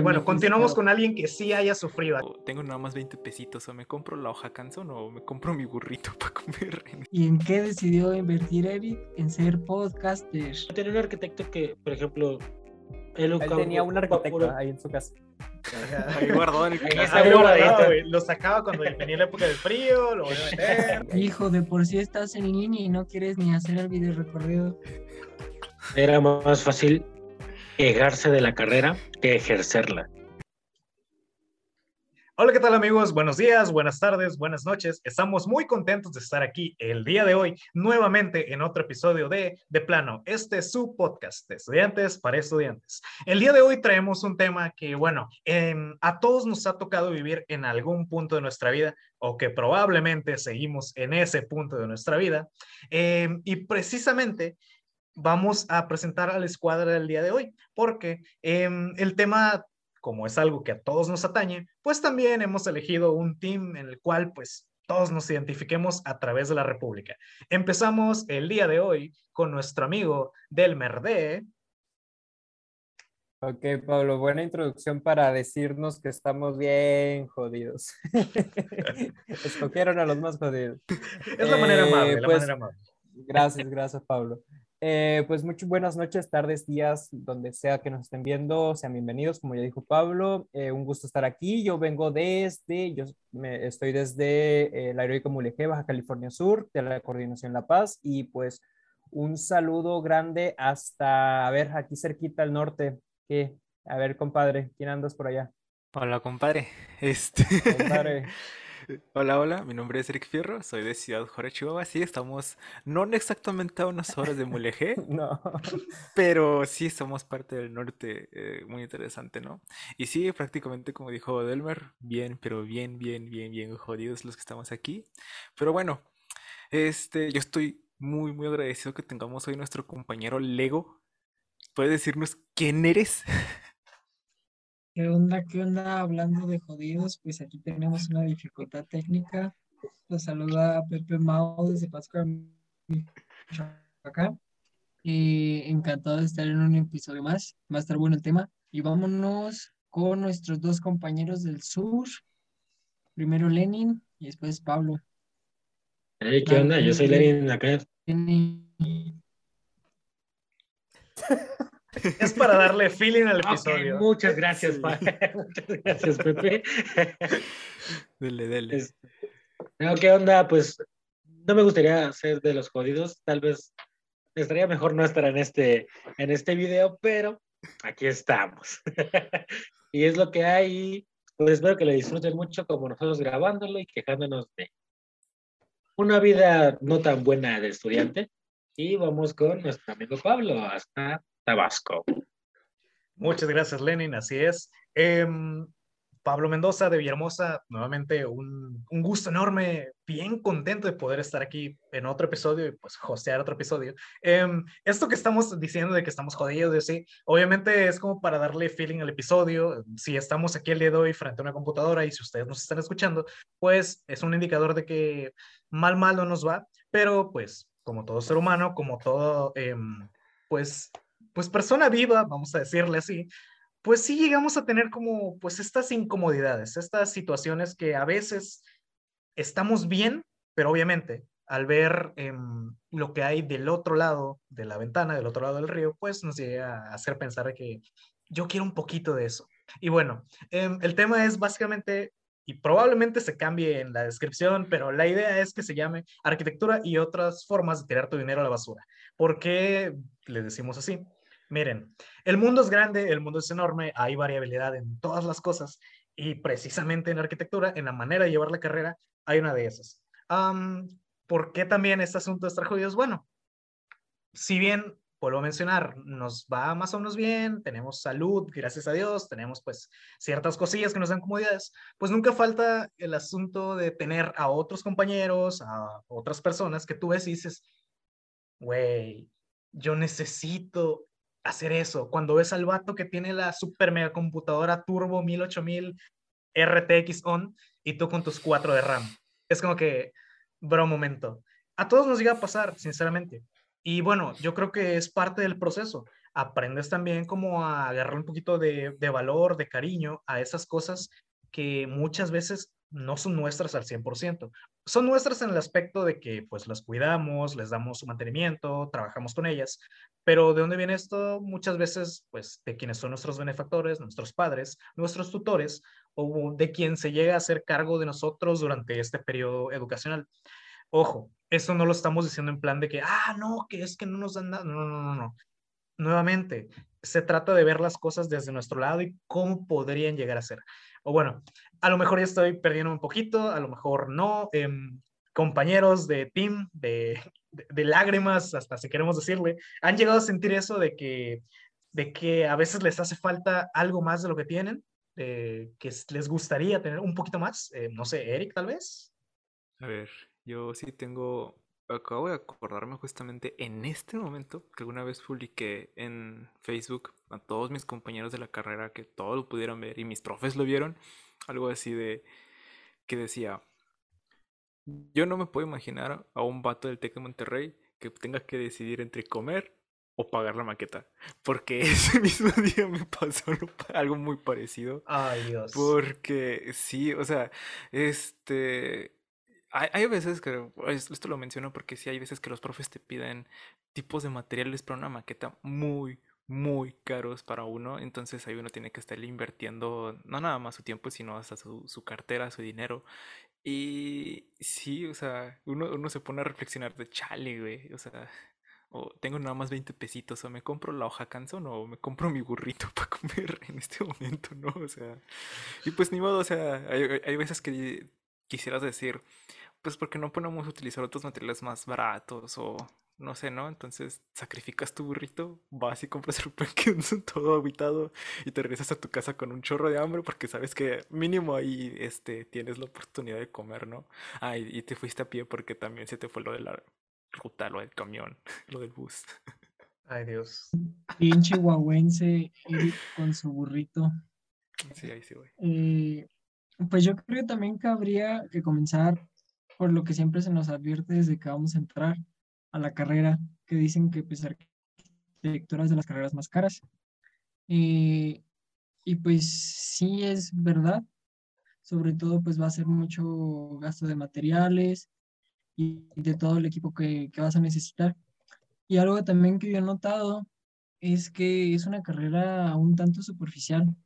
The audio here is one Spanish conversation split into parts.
bueno, continuamos con alguien que sí haya sufrido. Tengo nada más 20 pesitos, o me compro la hoja canzón o me compro mi burrito para comer. ¿Y en qué decidió invertir Eric? En ser podcaster. Tenía un arquitecto que, por ejemplo, él, tenía un arquitecto ahí en su casa. Ahí guardado en el Lo sacaba cuando venía la época del frío, lo voy a meter. Hijo, de por sí estás en línea y no quieres ni hacer el video recorrido. Era más fácil quejarse de la carrera que ejercerla. Hola, ¿qué tal amigos? Buenos días, buenas tardes, buenas noches. Estamos muy contentos de estar aquí el día de hoy nuevamente en otro episodio de De Plano. Este es su podcast de estudiantes para estudiantes. El día de hoy traemos un tema que, bueno, em, a todos nos ha tocado vivir en algún punto de nuestra vida o que probablemente seguimos en ese punto de nuestra vida. Em, y precisamente vamos a presentar a la escuadra del día de hoy, porque em, el tema como es algo que a todos nos atañe, pues también hemos elegido un team en el cual pues todos nos identifiquemos a través de la República. Empezamos el día de hoy con nuestro amigo del Merde. Ok, Pablo, buena introducción para decirnos que estamos bien jodidos. Escogieron a los más jodidos. Es la manera amable, la pues, manera amable. Gracias, gracias, Pablo. Eh, pues muchas buenas noches, tardes, días, donde sea que nos estén viendo, sean bienvenidos, como ya dijo Pablo, eh, un gusto estar aquí. Yo vengo desde, yo me, estoy desde el aeroico Mulegé, Baja California Sur, de la Coordinación La Paz, y pues un saludo grande hasta, a ver, aquí cerquita al norte, que, a ver, compadre, ¿quién andas por allá? Hola, compadre. Este... Compadre. Hola, hola, mi nombre es Eric Fierro, soy de Ciudad Juárez, Chihuahua. Sí, estamos no exactamente a unas horas de Mulegé, no. pero sí somos parte del norte, eh, muy interesante, ¿no? Y sí, prácticamente como dijo Delmer, bien, pero bien, bien, bien, bien jodidos los que estamos aquí. Pero bueno, este, yo estoy muy, muy agradecido que tengamos hoy nuestro compañero Lego. ¿Puedes decirnos quién eres? ¿Qué onda? ¿Qué onda? Hablando de jodidos, pues aquí tenemos una dificultad técnica. Los saluda Pepe Mao desde Pascua, acá. Y encantado de estar en un episodio más. Va a estar bueno el tema. Y vámonos con nuestros dos compañeros del sur. Primero Lenin y después Pablo. Hey, ¿qué onda? Yo soy Lenin acá. Lenin. Es para darle feeling al episodio. muchas gracias, muchas gracias, Pepe. Dele, dele. ¿Qué onda? Pues no me gustaría ser de los jodidos. Tal vez estaría mejor no estar en este, en este video, pero aquí estamos. y es lo que hay. Pues espero que lo disfruten mucho como nosotros grabándolo y quejándonos de una vida no tan buena de estudiante. Y vamos con nuestro amigo Pablo. Hasta Tabasco. Muchas gracias, Lenin. Así es. Em, Pablo Mendoza de Villahermosa, nuevamente un, gusto enorme, bien contento de poder estar aquí en otro episodio y pues hostear otro episodio. Em, esto que estamos diciendo de que estamos jodidos, sí, obviamente es como para darle feeling al episodio. Si estamos aquí el día de hoy frente a una computadora y si ustedes nos están escuchando, pues es un indicador de que mal, mal no nos va, pero pues como todo ser humano, como todo, em, pues pues persona viva, vamos a decirle así, pues sí llegamos a tener como pues estas incomodidades, estas situaciones que a veces estamos bien, pero obviamente al ver em, lo que hay del otro lado de la ventana, del otro lado del río, pues nos llega a hacer pensar que yo quiero un poquito de eso. Y bueno, em, el tema es básicamente, y probablemente se cambie en la descripción, pero la idea es que se llame arquitectura y otras formas de tirar tu dinero a la basura. ¿Por qué le decimos así? Miren, el mundo es grande, el mundo es enorme, hay variabilidad en todas las cosas y precisamente en arquitectura, en la manera de llevar la carrera, hay una de esas. ¿Por qué también este asunto de estar jodidos? Bueno, si bien, vuelvo a mencionar, nos va más o menos bien, tenemos salud, gracias a Dios, tenemos pues ciertas cosillas que nos dan comodidades, pues nunca falta el asunto de tener a otros compañeros, a otras personas que tú ves y dices, güey, yo necesito hacer eso. Cuando ves al vato que tiene la super mega computadora turbo 18000 RTX on y tú con tus 4 de RAM. Es como que, bro, momento. A todos nos llega a pasar, sinceramente. Y bueno, yo creo que es parte del proceso. aprendes también como a agarrar un poquito de, de valor, de cariño a esas cosas que muchas veces no son nuestras al 100%. Son nuestras en el aspecto de que pues las cuidamos, les damos su mantenimiento, trabajamos con ellas, pero ¿de dónde viene esto? Muchas veces pues de quienes son nuestros benefactores, nuestros padres, nuestros tutores o de quien se llega a hacer cargo de nosotros durante este periodo educacional. Ojo, eso no lo estamos diciendo en plan de que, ah, no, que es que no nos dan nada. No, no, no, no. Nuevamente, se trata de ver las cosas desde nuestro lado y cómo podrían llegar a ser. O bueno, a lo mejor ya estoy perdiendo un poquito, a lo mejor no. Em, compañeros de team, de, de, lágrimas, hasta si queremos decirle, han llegado a sentir eso de que, de que a veces les hace falta algo más de lo que tienen, que les gustaría tener un poquito más. Eh, no sé, Eric, tal vez. A ver, yo sí tengo, acabo de acordarme justamente en este momento que alguna vez publiqué en Facebook a todos mis compañeros de la carrera que todos lo pudieron ver y mis profes lo vieron, algo así de que decía, yo no me puedo imaginar a un vato del TEC de Monterrey que tenga que decidir entre comer o pagar la maqueta. Porque ese mismo día me pasó algo muy parecido. Ay, Dios. Porque sí, o sea, este hay, veces que, esto lo menciono porque sí hay veces que los profes te piden tipos de materiales para una maqueta muy, muy caros para uno, entonces ahí uno tiene que estar invirtiendo no nada más su tiempo, sino hasta su, su cartera, su dinero. Y sí, o sea, uno, uno se pone a reflexionar de chale, güey, o sea, o tengo nada más 20 pesitos, o me compro la hoja canzón, o me compro mi burrito para comer en este momento, ¿no? O sea, y pues ni modo, o sea, hay, hay veces que quisieras decir, pues porque no podemos utilizar otros materiales más baratos o no sé, ¿no? Entonces sacrificas tu burrito, vas y compras el pan todo aguitado y te regresas a tu casa con un chorro de hambre porque sabes que mínimo ahí este, tienes la oportunidad de comer, ¿no? Ah, y, te fuiste a pie porque también se te fue lo de la ruta, lo del camión, lo del bus. Ay, Dios. Pinche guaguense con su burrito. Sí, ahí sí, güey. Eh, pues yo creo que también que comenzar por lo que siempre se nos advierte desde que vamos a entrar a la carrera, que dicen que pues arquitectura es de las carreras más caras. Eh, y pues sí es verdad, sobre todo pues va a ser mucho gasto de materiales y de todo el equipo que, que vas a necesitar. Y algo también que yo he notado es que es una carrera un tanto superficial,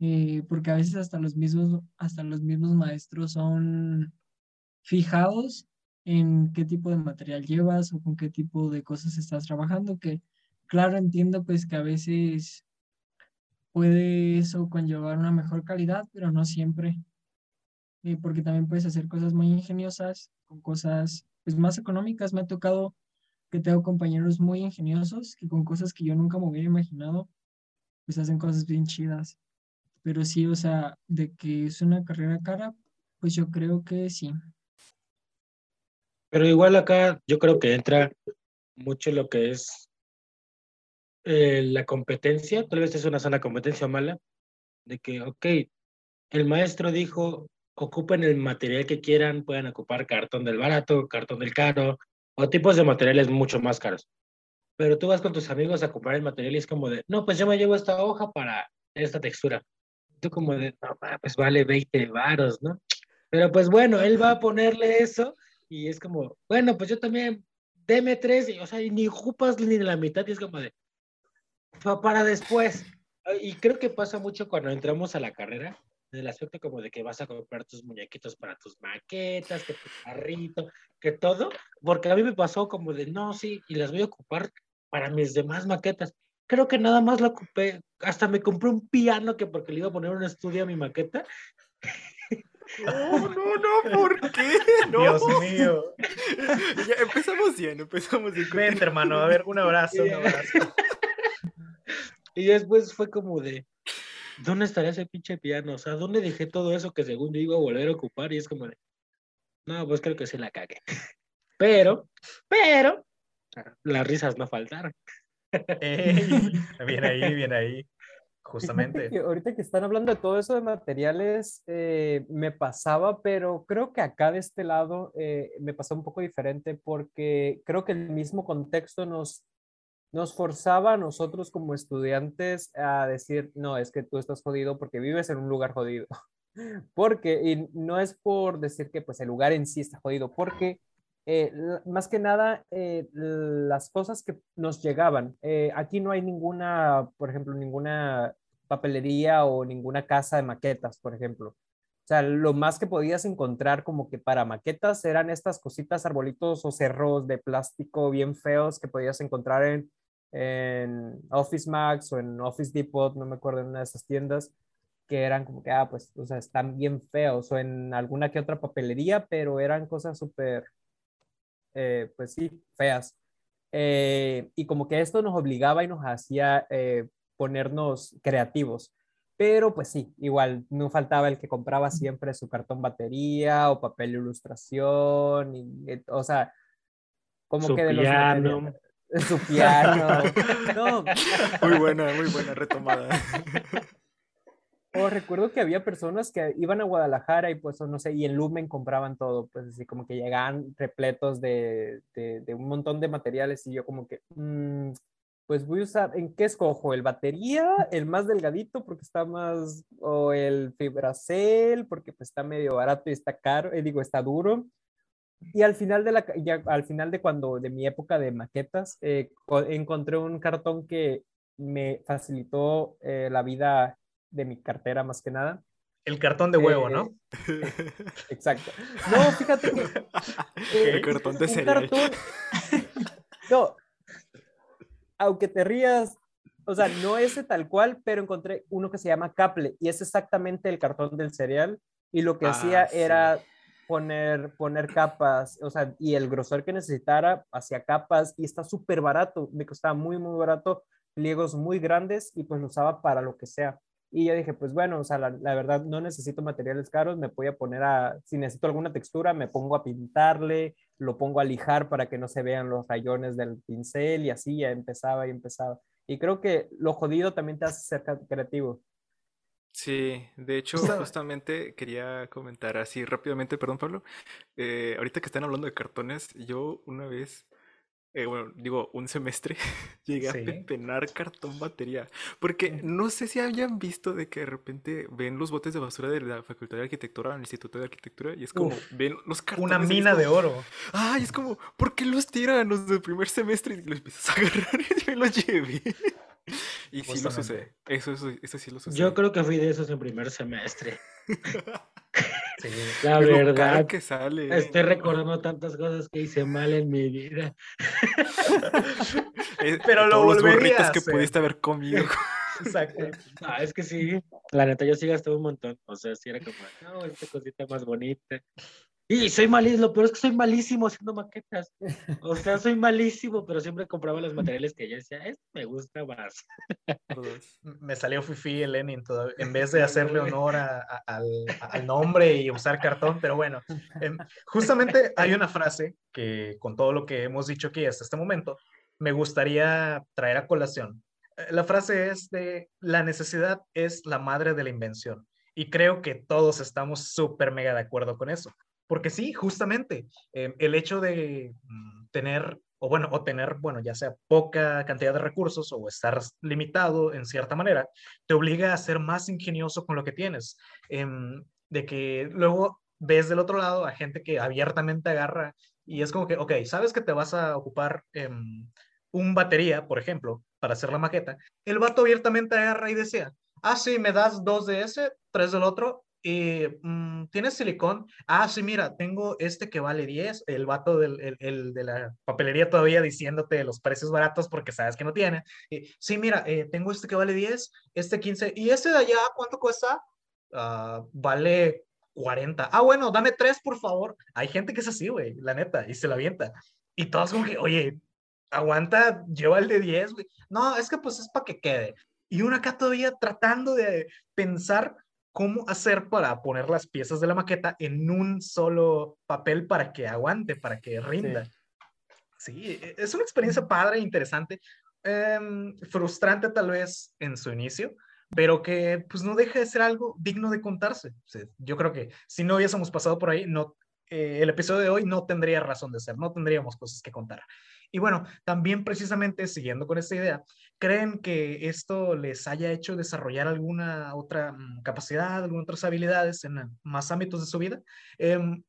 eh, porque a veces hasta los mismos, hasta los mismos maestros son fijados en qué tipo de material llevas o con qué tipo de cosas estás trabajando, que claro, entiendo pues que a veces puede eso conllevar una mejor calidad, pero no siempre, eh, porque también puedes hacer cosas muy ingeniosas, con cosas pues más económicas. Me ha tocado que tengo compañeros muy ingeniosos que con cosas que yo nunca me hubiera imaginado, pues hacen cosas bien chidas. Pero sí, o sea, de que es una carrera cara, pues yo creo que sí. Pero igual acá yo creo que entra mucho lo que es eh, la competencia, tal vez es una sana competencia mala, de que, ok, el maestro dijo, ocupen el material que quieran, pueden ocupar cartón del barato, cartón del caro, o tipos de materiales mucho más caros. Pero tú vas con tus amigos a comprar el material y es como de, no, pues yo me llevo esta hoja para esta textura. Tú como de, no, pues vale 20 varos, ¿no? Pero pues bueno, él va a ponerle eso y es como, bueno, pues yo también, deme tres, y, o sea, ni ocupas ni la mitad, y es como de, para después. Y creo que pasa mucho cuando entramos a la carrera, en el aspecto como de que vas a comprar tus muñequitos para tus maquetas, que tu carrito, que todo, porque a mí me pasó como de, no, sí, y las voy a ocupar para mis demás maquetas. Creo que nada más la ocupé, hasta me compré un piano que porque le iba a poner un estudio a mi maqueta. No, no, no, ¿por qué? Dios mío. Ya, empezamos bien, empezamos bien. Vente, hermano, a ver, un abrazo, un abrazo. Y después fue como de, ¿dónde estaría ese pinche piano? O sea, ¿dónde dejé todo eso que según yo iba a volver a ocupar? Y es como de, no, pues creo que se la cagué. Pero, pero, las risas no faltaron. Bien ahí, bien ahí. Justamente. ahorita que están hablando de todo eso de materiales, eh, me pasaba, pero creo que acá de este lado eh, me pasó un poco diferente porque creo que el mismo contexto nos nos forzaba a nosotros como estudiantes a decir, no, es que tú estás jodido porque vives en un lugar jodido. Porque, y no es por decir que pues el lugar en sí está jodido, porque eh, más que nada eh, las cosas que nos llegaban, eh, aquí no hay ninguna, por ejemplo, ninguna papelería o ninguna casa de maquetas, por ejemplo. O sea, lo más que podías encontrar como que para maquetas eran estas cositas, arbolitos o cerros de plástico bien feos que podías encontrar en, en Office Max o en Office Depot, no me acuerdo, en una de esas tiendas, que eran como que, ah, pues, o sea, están bien feos, o en alguna que otra papelería, pero eran cosas súper, eh, pues sí, feas. Eh, y como que esto nos obligaba y nos hacía eh, ponernos creativos. Pero pues sí, igual no faltaba el que compraba siempre su cartón batería o papel de ilustración, y, o sea, como que de los su piano. No. Muy buena, muy buena retomada. O recuerdo que había personas que iban a Guadalajara y pues, no sé, y en Lumen compraban todo, pues así como que llegaban repletos de, de, un montón de materiales y yo como que, mm, pues voy a usar, ¿en qué escojo? ¿El batería? ¿El más delgadito porque está más, o el fibracel porque pues está medio barato y está caro, eh, digo, está duro? Y al final de la, ya, al final de cuando, de mi época de maquetas, eh, encontré un cartón que me facilitó eh, la vida de mi cartera más que nada. El cartón de huevo, ¿no? Exacto. No, fíjate que... el cartón de cereal. no, aunque te rías, o sea, no ese tal cual, pero encontré uno que se llama Caple y es exactamente el cartón del cereal y lo que ah, hacía era poner, poner capas, o sea, y el grosor que necesitara hacía capas y está súper barato, me costaba muy, muy barato, pliegos muy grandes y pues lo usaba para lo que sea. Y yo dije, pues bueno, o sea, la, la, verdad no necesito materiales caros, me voy a poner a, si necesito alguna textura, me pongo a pintarle, lo pongo a lijar para que no se vean los rayones del pincel y así ya empezaba y empezaba. Y creo que lo jodido también te hace ser creativo. Sí, de hecho, justamente quería comentar así rápidamente, perdón Pablo, eh, ahorita que están hablando de cartones, yo una vez, eh, bueno, digo, un semestre llegué a pepenar cartón batería, porque no sé si habían visto de que de repente ven los botes de basura de la Facultad de Arquitectura, el Instituto de Arquitectura, y es como, ven los cartones. Una mina de oro. Ay, es como, ¿por qué los tiran los del primer semestre y los empiezas a agarrar y me los llevé? Y sí lo sucede. Eso, eso, eso, sí lo sucede. Yo creo que fui de esos en primer semestre. sí, la verdad. que sale. Estoy recordando tantas cosas que hice mal en mi vida. Pero lo los burritos que pudiste haber comido. Exacto. No, es que sí. La neta, yo sí gasté un montón. O sea, sí era como, no, esta cosita más bonita. Y soy malísimo, lo peor es que soy malísimo haciendo maquetas. O sea, soy malísimo, pero siempre compraba los materiales que ella decía, esto me gusta más. me salió Fifi el Lenin, todo, en vez de hacerle honor al, al, nombre y usar cartón, pero bueno, em, justamente hay una frase que con todo lo que hemos dicho aquí hasta este momento, me gustaría traer a colación. Eh, la frase es de, la necesidad es la madre de la invención. Y creo que todos estamos súper mega de acuerdo con eso. Porque sí, justamente, eh, el hecho de mm, tener, o bueno, o tener, bueno, ya sea poca cantidad de recursos o estar limitado en cierta manera, te obliga a ser más ingenioso con lo que tienes. Em, de que luego ves del otro lado a gente que abiertamente agarra y es como que, ok, sabes que te vas a ocupar em, un batería, por ejemplo, para hacer la maqueta. El vato abiertamente agarra y desea, ah, sí, me das dos de ese, tres del otro, y mm, ¿tienes silicón? Ah, sí, mira, tengo este que vale 10, el vato del, el, de la papelería todavía diciéndote los precios baratos porque sabes que no tiene. sí, mira, eh, tengo este que vale 10, este 15, ¿y este de allá cuánto cuesta? Ah, vale 40. Ah, bueno, dame tres, por favor. Hay gente que es así, güey, la neta, y se la avienta. Y todos como que, oye, aguanta, lleva el de 10, güey. No, es que pues es para que quede. Y uno acá todavía tratando de pensar cómo hacer para poner las piezas de la maqueta en un solo papel para que aguante, para que rinda. Sí, e, es una experiencia padre, interesante, em, frustrante tal vez en su inicio, pero que pues no deja de ser algo digno de contarse. yo creo que si no hubiésemos pasado por ahí, no, eh, el episodio de hoy no tendría razón de ser, no tendríamos cosas que contar. Y bueno, también precisamente siguiendo con esta idea, ¿creen que esto les haya hecho desarrollar alguna otra mm, capacidad, algunas otras habilidades en más ámbitos de su vida? Em,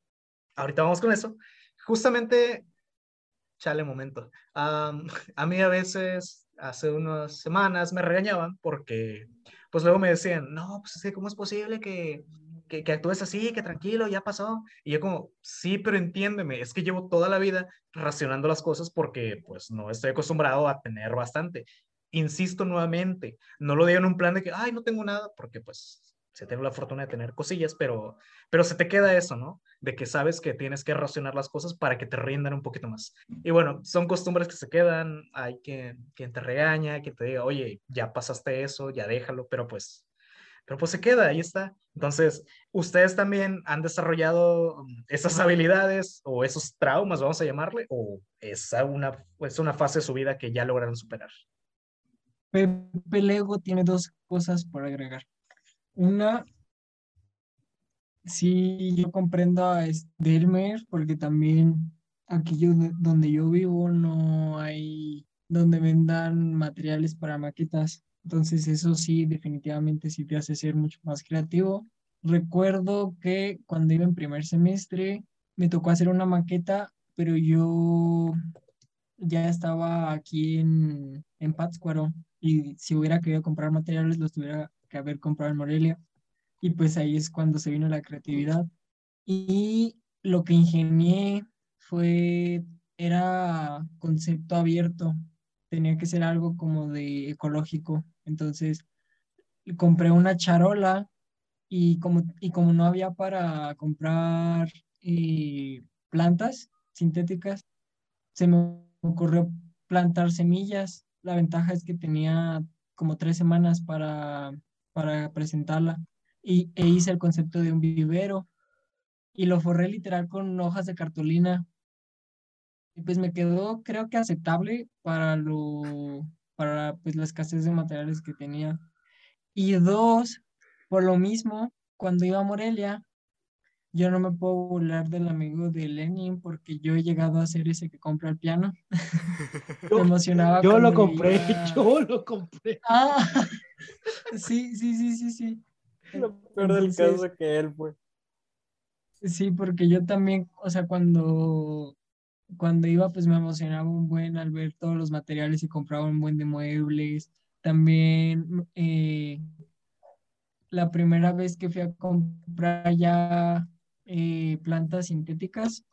ahorita vamos con eso. Justamente, chale momento. a mí a veces, hace unas semanas, me regañaban porque, pues luego me decían, no, pues es que, ¿cómo es posible que que, que, actúes así, que tranquilo, ya pasó. Y yo como, sí, pero entiéndeme, es que llevo toda la vida racionando las cosas porque pues no estoy acostumbrado a tener bastante. Insisto nuevamente, no lo digo en un plan de que, ay, no tengo nada, porque pues se tengo la fortuna de tener cosillas, pero, pero se te queda eso, ¿no? De que sabes que tienes que racionar las cosas para que te rindan un poquito más. Y bueno, son costumbres que se quedan, hay quien, quien te regaña, que te diga, oye, ya pasaste eso, ya déjalo, pero pues pero pues se queda, ahí está. Entonces, ustedes también han desarrollado mm, esas habilidades o esos traumas, vamos a llamarle, o es una, es una fase de su vida que ya lograron superar. Pepe Lego tiene dos cosas por agregar. Una, sí, yo comprendo a Delmer porque también aquí yo, donde yo vivo no hay donde vendan materiales para maquetas. Entonces eso sí, definitivamente sí te hace ser mucho más creativo. Recuerdo que cuando iba en primer semestre me tocó hacer una maqueta, pero yo ya estaba aquí en, en Pátzcuaro y si hubiera querido comprar materiales los tuviera que haber comprado en Morelia. Y pues ahí es cuando se vino la creatividad. Y lo que ingenié fue, era concepto abierto, tenía que ser algo como de ecológico. Entonces compré una charola y como, y como no había para comprar eh, plantas sintéticas, se me ocurrió plantar semillas. La ventaja es que tenía como tres semanas para, para presentarla y, e hice el concepto de un vivero y lo forré literal con hojas de cartulina. Y pues me quedó, creo que aceptable para lo, para pues, la escasez de materiales que tenía. Y dos, por lo mismo, cuando iba a Morelia, yo no me puedo burlar del amigo de Lenin porque yo he llegado a ser ese que compra el piano. me emocionaba. Yo lo compré, yo lo compré. Ah, sí, sí, sí, sí, sí. Lo peor del caso que él fue. Sí, porque yo también, o sea, cuando cuando iba, pues me emocionaba un buen al ver todos los materiales y compraba un buen de muebles. También eh, la primera vez que fui a comprar ya eh, plantas sintéticas,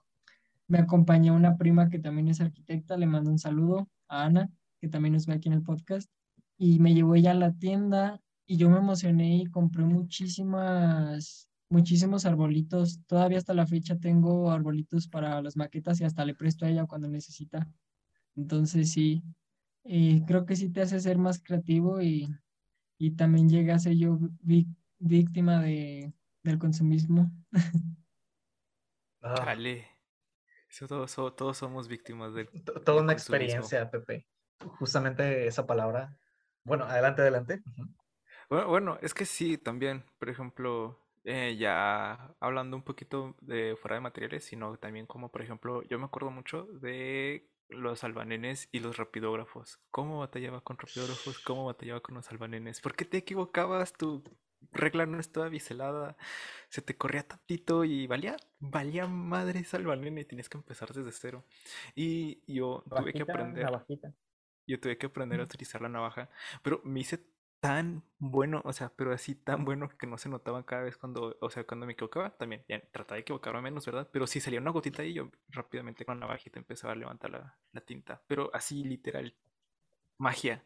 me acompañó una prima que también es arquitecta, le mando un saludo a Ana, que también nos ve aquí en el podcast, y me llevó ella a la tienda y yo me emocioné y compré muchísimas muchísimos arbolitos. Todavía hasta la fecha tengo arbolitos para las maquetas y hasta le presto a ella cuando necesita. Entonces sí, eh, creo que sí te hace ser más creativo y, y también llega a ser yo víctima de, del consumismo. Ah. Dale. todos, todos, somos víctimas de... Toda una experiencia, Pepe. Justamente esa palabra. Bueno, adelante, adelante. Bueno, bueno, es que sí, también, por ejemplo, eh, ya hablando un poquito de fuera de materiales, sino también como por ejemplo, yo me acuerdo mucho de los albanenes y los rapidógrafos. ¿Cómo batallaba con rapidógrafos? ¿Cómo batallaba con los albanenes? ¿Por qué te equivocabas? Tu regla no estaba biselada, se te corría tantito y valía, valía madre ese albanene tenías que empezar desde cero. Y yo tuve que aprender. Yo tuve que aprender a utilizar la navaja, pero me hice tan bueno, o sea, pero así tan bueno que no se notaban cada vez cuando, o sea, cuando me equivocaba, también, ya trataba de equivocarme menos, ¿verdad? Pero si salía una gotita y yo rápidamente con la navajita empezaba a levantar la, tinta, pero así literal, magia.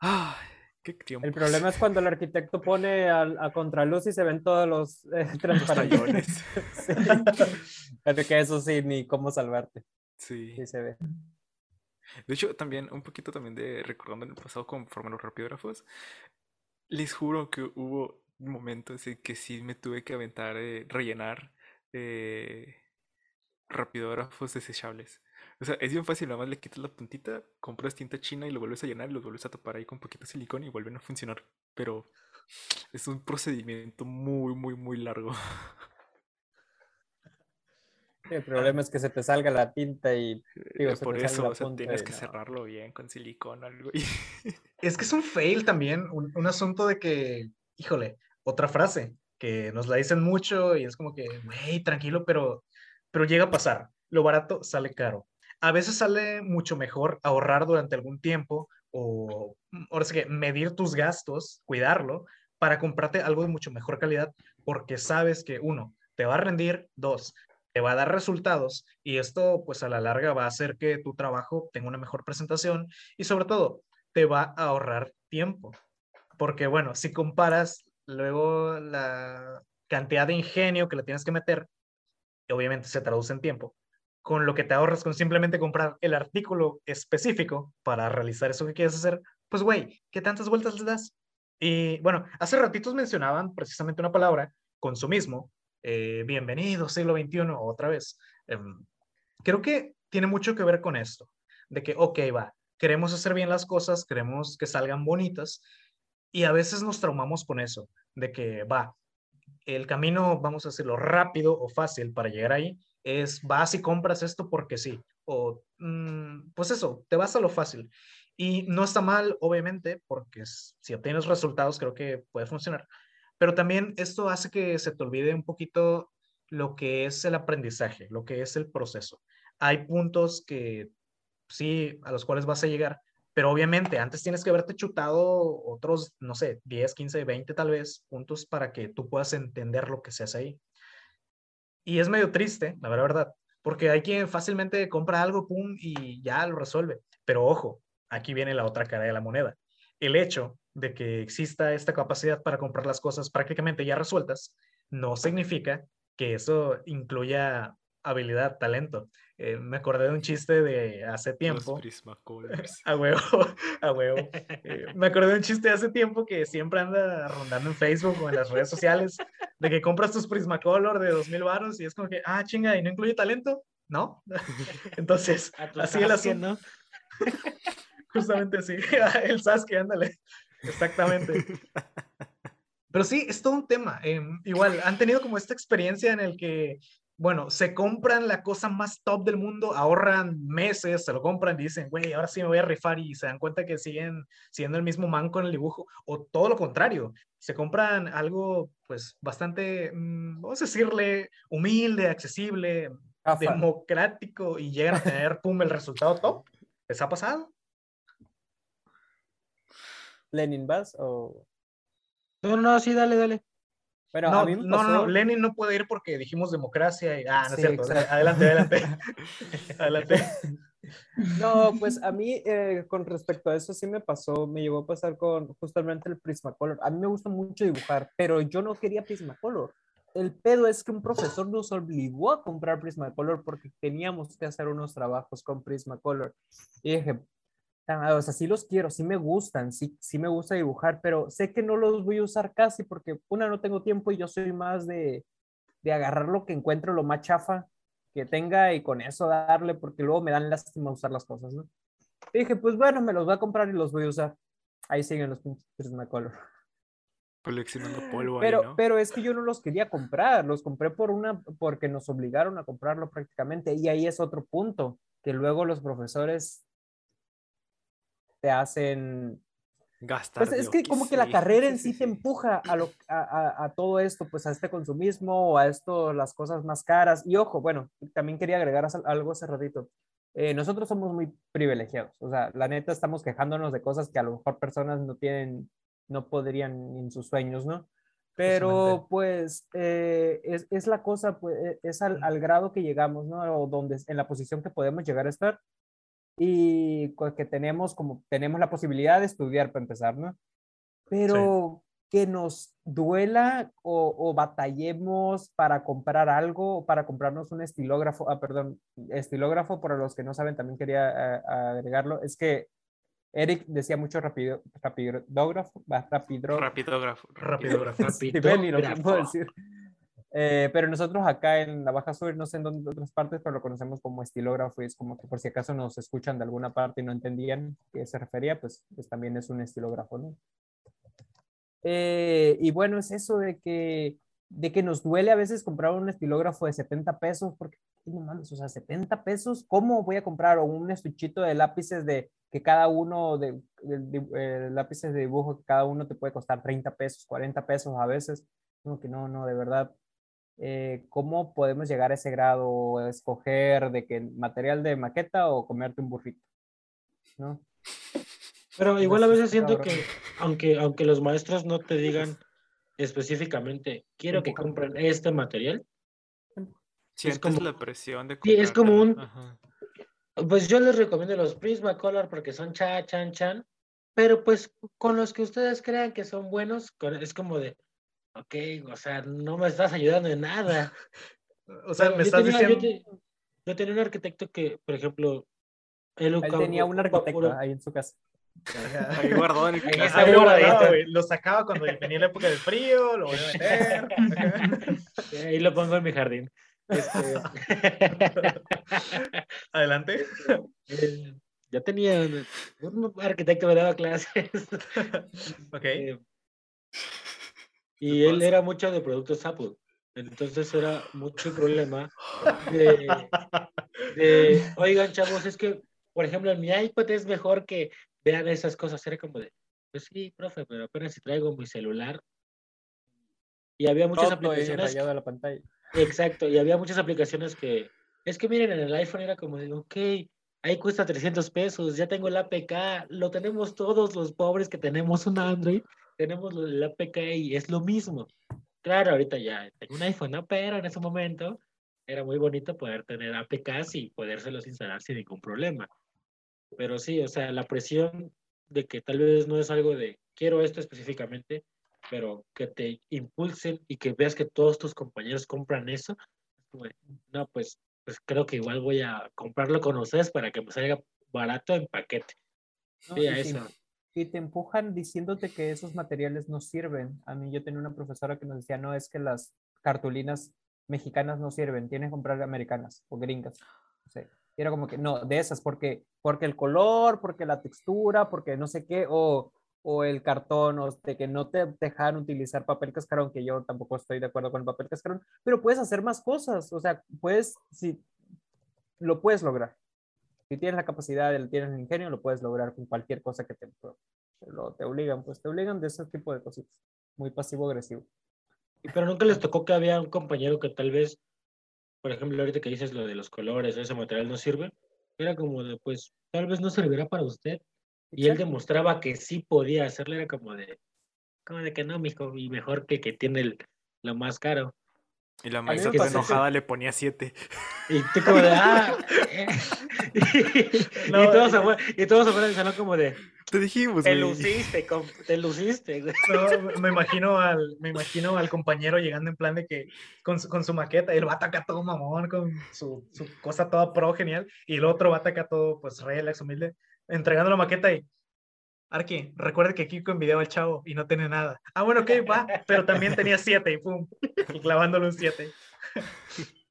Ah, qué tiempo. El problema es cuando el arquitecto pone a, contraluz y se ven todos los eh, transparentes. Pero que eso sí, ni cómo salvarte. Sí. Sí se ve. De hecho, también, un poquito también de recordando el pasado conforme los rapidógrafos, les juro que hubo momentos en que sí me tuve que aventar, eh, rellenar eh, rapidógrafos desechables. O sea, es bien fácil, nada más le quitas la puntita, compras tinta china y lo vuelves a llenar y lo vuelves a tapar ahí con poquito silicón y vuelven a funcionar. Pero es un procedimiento muy, muy, muy largo. El problema es que se te salga la tinta y digo, Eh, se Por eso o sea, tienes y que no. cerrarlo bien con silicón o algo. y- Es que es un fail también, un, un asunto de que, híjole, otra frase que nos la dicen mucho y es como que, güey, tranquilo, pero, pero llega a pasar. Lo barato sale caro. A veces sale mucho mejor ahorrar durante algún tiempo o, mm, ahora sí que, medir tus gastos, cuidarlo, para comprarte algo de mucho mejor calidad, porque sabes que, uno, te va a rendir, dos, te va a dar resultados y esto, pues a la larga va a hacer que tu trabajo tenga una mejor presentación y sobre todo, te va a ahorrar tiempo. Porque bueno, si comparas luego la cantidad de ingenio que le tienes que meter, que obviamente se traduce en tiempo, con lo que te ahorras con simplemente comprar el artículo específico para realizar eso que quieres hacer, pues güey, ¿qué tantas vueltas le das? Y bueno, hace ratitos mencionaban precisamente una palabra, consumismo. Eh, bienvenido, siglo XXI, otra vez. Em, creo que tiene mucho que ver con esto, de que, ok, va, queremos hacer bien las cosas, queremos que salgan bonitas y a veces nos traumamos con eso, de que va, el camino, vamos a decirlo, rápido o fácil para llegar ahí es vas y compras esto porque sí, o mm, pues eso, te vas a lo fácil. Y no está mal, obviamente, porque si obtienes resultados creo que puede funcionar, pero también esto hace que se te olvide un poquito lo que es el aprendizaje, lo que es el proceso. Hay puntos que sí, a los cuales vas a llegar, pero obviamente antes tienes que haberte chutado otros, no sé, 10, 15, 20 tal vez puntos para que tú puedas entender lo que se hace ahí. Y es medio triste, la verdad, porque hay quien fácilmente compra algo, pum, y ya lo resuelve. Pero ojo, aquí viene la otra cara de la moneda. El hecho de que exista esta capacidad para comprar las cosas prácticamente ya resueltas, no significa que eso incluya habilidad, talento. Eh, me acordé de un chiste de hace tiempo. Los Prismacolors. A huevo, a huevo. Eh, me acordé de un chiste de hace tiempo que siempre anda rondando en Facebook o en las redes sociales, de que compras tus Prismacolor de 2000 varos y es como que, ah, chinga, ¿y no incluye talento? ¿No? Entonces, A tu así el asunto, ¿no? justamente así, el Sasuke, ándale, exactamente. Pero sí, es todo un tema. em, igual, han tenido como esta experiencia en el que, bueno, se compran la cosa más top del mundo, ahorran meses, se lo compran y dicen, güey, ahora sí me voy a rifar y se dan cuenta que siguen siendo el mismo man con el dibujo, o todo lo contrario, se compran algo, pues, bastante, mm, vamos a decirle, humilde, accesible, democrático y llegan a tener, pum, el resultado top. ¿Les ha pasado? Lenin, ¿vas? O... No, no, sí, dale, dale. Bueno, no, a mí me no, no, no, pasó- Lenin no puede ir porque dijimos democracia y, ah, no es Sí, cierto, exacto. adelante, adelante, adelante. No, pues a mí eh, con respecto a eso sí me pasó, me llegó a pasar con justamente el Prismacolor. A mí me gusta mucho dibujar, pero yo no quería Prismacolor. El pedo es que un profesor nos obligó a comprar Prismacolor porque teníamos que hacer unos trabajos con Prismacolor. Y dije, "Ah, o sea, sí los quiero, sí me gustan, sí, sí me gusta dibujar, pero sé que no los voy a usar casi porque una no tengo tiempo y yo soy más de, de agarrar lo que encuentro, lo más chafa que tenga y con eso darle, porque luego me dan lástima usar las cosas, ¿no? Y dije, pues bueno, me los voy a comprar y los voy a usar. Ahí siguen los pinches Prismacolor. Coleccionando polvo Pero, ahí, ¿no? pero es que yo no los quería comprar, los compré por una, porque nos obligaron a comprarlo prácticamente. Y ahí es otro punto, que luego los profesores te hacen Gastar pues es que como que la carrera en Sí, te empuja a, lo, a, a- a todo esto, pues a este consumismo o a esto, las cosas más caras. Y ojo, bueno, también quería agregar algo hace ratito. Eh, nosotros somos muy privilegiados, o sea, la neta estamos quejándonos de cosas que a lo mejor personas no tienen, no podrían en sus sueños, ¿no? Pero pues eh, es, es la cosa, pues eh, es al, al grado que llegamos, ¿no? O donde, en la posición que podemos llegar a estar y pues, que tenemos como tenemos la posibilidad de estudiar para empezar, ¿no? Pero que nos duela o, o batallemos para comprar algo o para comprarnos un estilógrafo, ah, perdón, estilógrafo, para los que no saben, también quería eh, agregarlo, es que Eric decía mucho rapido, rapidógrafo, va, rapidro, Rapidógrafo. Rapidógrafo. Sí, ven, y no Rapidógrafo. puedo decir. Eh, pero nosotros acá en la Baja Sur, no sé en dónde otras partes, pero lo conocemos como estilógrafo y es como que por si acaso nos escuchan de alguna parte y no entendían qué se refería, pues, pues también es un estilógrafo, ¿no? Eh, y bueno, es eso de que, de que nos duele a veces comprar un estilógrafo de 70 pesos, porque no mames, o sea, 70 pesos, ¿cómo voy a comprar? Un estuchito de lápices de que cada uno, de, eh, lápices de dibujo, que cada uno te puede costar 30 pesos, 40 pesos a veces. No, que no, no, de verdad. Eh, ¿Cómo podemos llegar a ese grado? Escoger de que material de maqueta o comerte un burrito, ¿no? Pero igual a veces siento que, aunque, aunque los maestros no te digan específicamente, quiero que compren este material, Sí, es como la presión de Sí, es como un... Pues yo les recomiendo los Prismacolor porque son cha, chan, chan, pero pues con los que ustedes crean que son buenos, es como de, ok, o sea, no me estás ayudando en nada. o sea, me estás diciendo... Yo, tenía un arquitecto que, por ejemplo, él, tenía un arquitecto ahí en su casa. Ahí guardado en el ahí guardado, Lo sacaba cuando venía la época del frío, lo voy a meter. ahí lo pongo en mi jardín. Este, Adelante. Ya tenía un, arquitecto me daba clases. Ok. Eh, y él era mucho de productos Apple. Entonces era mucho problema de, oigan, chavos, es que, por ejemplo, en mi iPad es mejor que vean esas cosas. Era como de, pues sí, profe, pero apenas si traigo mi celular. Y había muchas aplicaciones. la pantalla. Exacto, y había muchas aplicaciones que, es que miren, en el iPhone era como de, ok, ahí cuesta 300 pesos, ya tengo el APK, lo tenemos todos los pobres que tenemos un Android, tenemos el APK y es lo mismo. Claro, ahorita ya tengo un iPhone, ¿no? pero en ese momento era muy bonito poder tener APKs y podérselos instalar sin ningún problema. Pero sí, o sea, la presión de que tal vez no es algo de quiero esto específicamente, pero que te impulsen y que veas que todos tus compañeros compran eso, no, pues, pues creo que igual voy a comprarlo con ustedes para que me salga barato en paquete. y, eso. Y te empujan diciéndote que esos materiales no sirven. A mí yo tenía una profesora que nos decía, no, es que las cartulinas mexicanas no sirven, tienes que comprar americanas o gringas. era como que, no, de esas, porque, porque el color, porque la textura, porque no sé qué, o o el cartón, o de que no te dejan utilizar papel cascarón, que yo tampoco estoy de acuerdo con el papel cascarón, pero puedes hacer más cosas, o sea, puedes, si lo puedes lograr. Si tienes la capacidad, tienes el ingenio, lo puedes lograr con cualquier cosa que te, lo, te obligan, pues te obligan de ese tipo de cositas, muy pasivo-agresivo. Pero nunca les tocó que había un compañero que tal vez, por ejemplo, ahorita que dices lo de los colores, ese material no sirve, era como de, pues, tal vez no servirá para usted, y él demostraba que sí podía hacerlo, era como de, como de que no, mijo, y mejor que que tiene el, lo más caro. Y la maestra enojada le ponía siete. Y tú como de, ah. Eh". y, todos se fue, y todos se fueron salón como de. Te dijimos, Te luciste, te luciste, güey. No, me imagino al, me imagino al compañero llegando en plan de que con su, con su maqueta, y el vato acá todo mamón, con su, su cosa toda pro genial, y el otro vato acá todo pues relax, humilde entregando la maqueta y, Arqui, recuerde que Kiko envidiaba al chavo y no tiene nada. Ah, bueno, ok, va, pero también tenía siete y pum, clavándole un siete.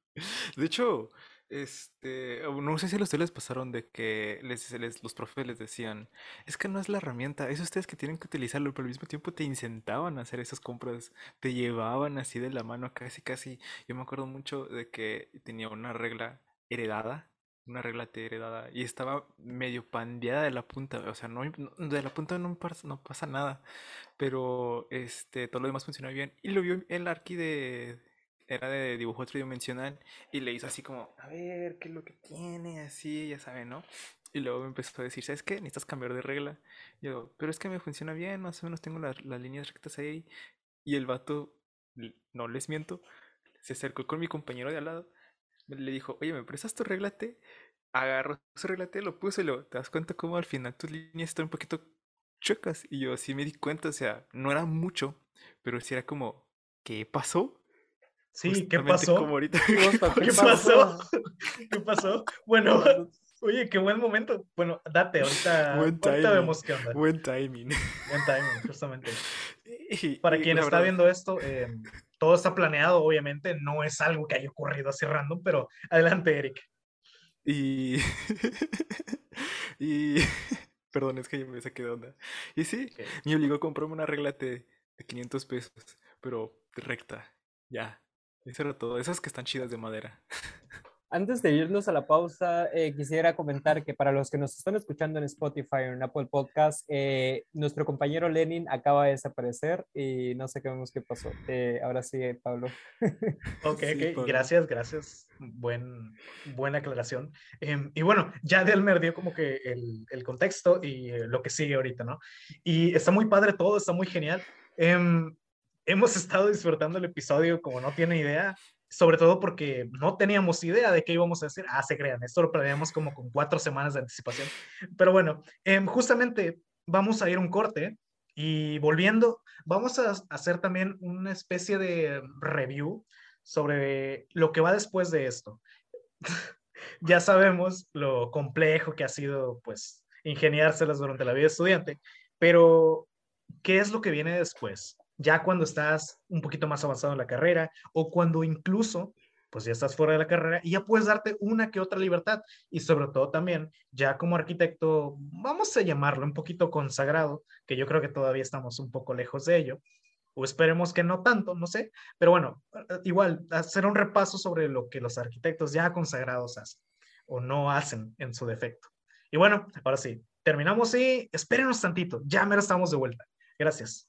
De hecho, este, no sé si a ustedes les pasaron de que les, los profes les decían, es que no es la herramienta, es ustedes que tienen que utilizarlo, pero al mismo tiempo te incentaban a hacer esas compras, te llevaban así de la mano casi, casi. Yo me acuerdo mucho de que tenía una regla heredada una regla heredada y estaba medio pandeada de la punta, o sea, no, de la punta no pasa, no pasa nada, pero este, todo lo demás funcionaba bien. Y lo vio el arqui de, era de dibujo tridimensional y le hizo así como, a ver, ¿qué es lo que tiene? Así, ya saben, ¿no? Y luego me empezó a decir, ¿sabes qué? Necesitas cambiar de regla. yo, pero es que me funciona bien, más o menos tengo las líneas rectas ahí. Y el vato, no les miento, se acercó con mi compañero de al lado le dijo, oye, ¿me prestas tu reglate? Agarró su reglate, lo puso y lo, ¿te das cuenta cómo al final tus líneas están un poquito chocas? Y yo sí me di cuenta, o sea, no era mucho, pero sí era como, ¿qué pasó? Sí, ¿qué pasó? ¿Qué, pasó? ¿Qué pasó? Bueno, oye, qué buen momento. Bueno, date, ahorita, buen ahorita vemos qué onda. Buen timing. Buen timing, justamente. Para quien está viendo esto, eh, todo está planeado, obviamente, no es algo que haya ocurrido así random, pero adelante, Eric. Y. y. Perdón, es que yo me saqué de onda. Y sí, me obligó a comprarme una regla de, 500 pesos, pero recta, ya. Eso era todo. Esas que están chidas de madera. Antes de irnos a la pausa, eh, quisiera comentar que para los que nos están escuchando en Spotify o en Apple Podcast, eh, nuestro compañero Lenin acaba de desaparecer y no sé qué vemos qué pasó. Eh, ahora sí, Pablo. Ok, ok, gracias, gracias. Buen, buena aclaración. Em, y bueno, ya Delmer dio como que el, el contexto y lo que sigue ahorita, ¿no? Y está muy padre todo, está muy genial. Em, hemos estado disfrutando el episodio como no tiene idea sobre todo porque no teníamos idea de qué íbamos a hacer. Ah, se crean, esto lo planeamos como con cuatro semanas de anticipación. Pero bueno, em, justamente vamos a ir un corte y volviendo, vamos a hacer también una especie de review sobre lo que va después de esto. ya sabemos lo complejo que ha sido, pues, ingeniárselas durante la vida estudiante, pero ¿qué es lo que viene después? Ya cuando estás un poquito más avanzado en la carrera o cuando incluso pues ya estás fuera de la carrera ya puedes darte una que otra libertad y sobre todo también ya como arquitecto, vamos a llamarlo un poquito consagrado, que yo creo que todavía estamos un poco lejos de ello, o esperemos que no tanto, no sé, pero bueno, igual hacer un repaso sobre lo que los arquitectos ya consagrados hacen o no hacen en su defecto. Y bueno, ahora sí, terminamos y espérenos tantito, ya mero estamos de vuelta. Gracias.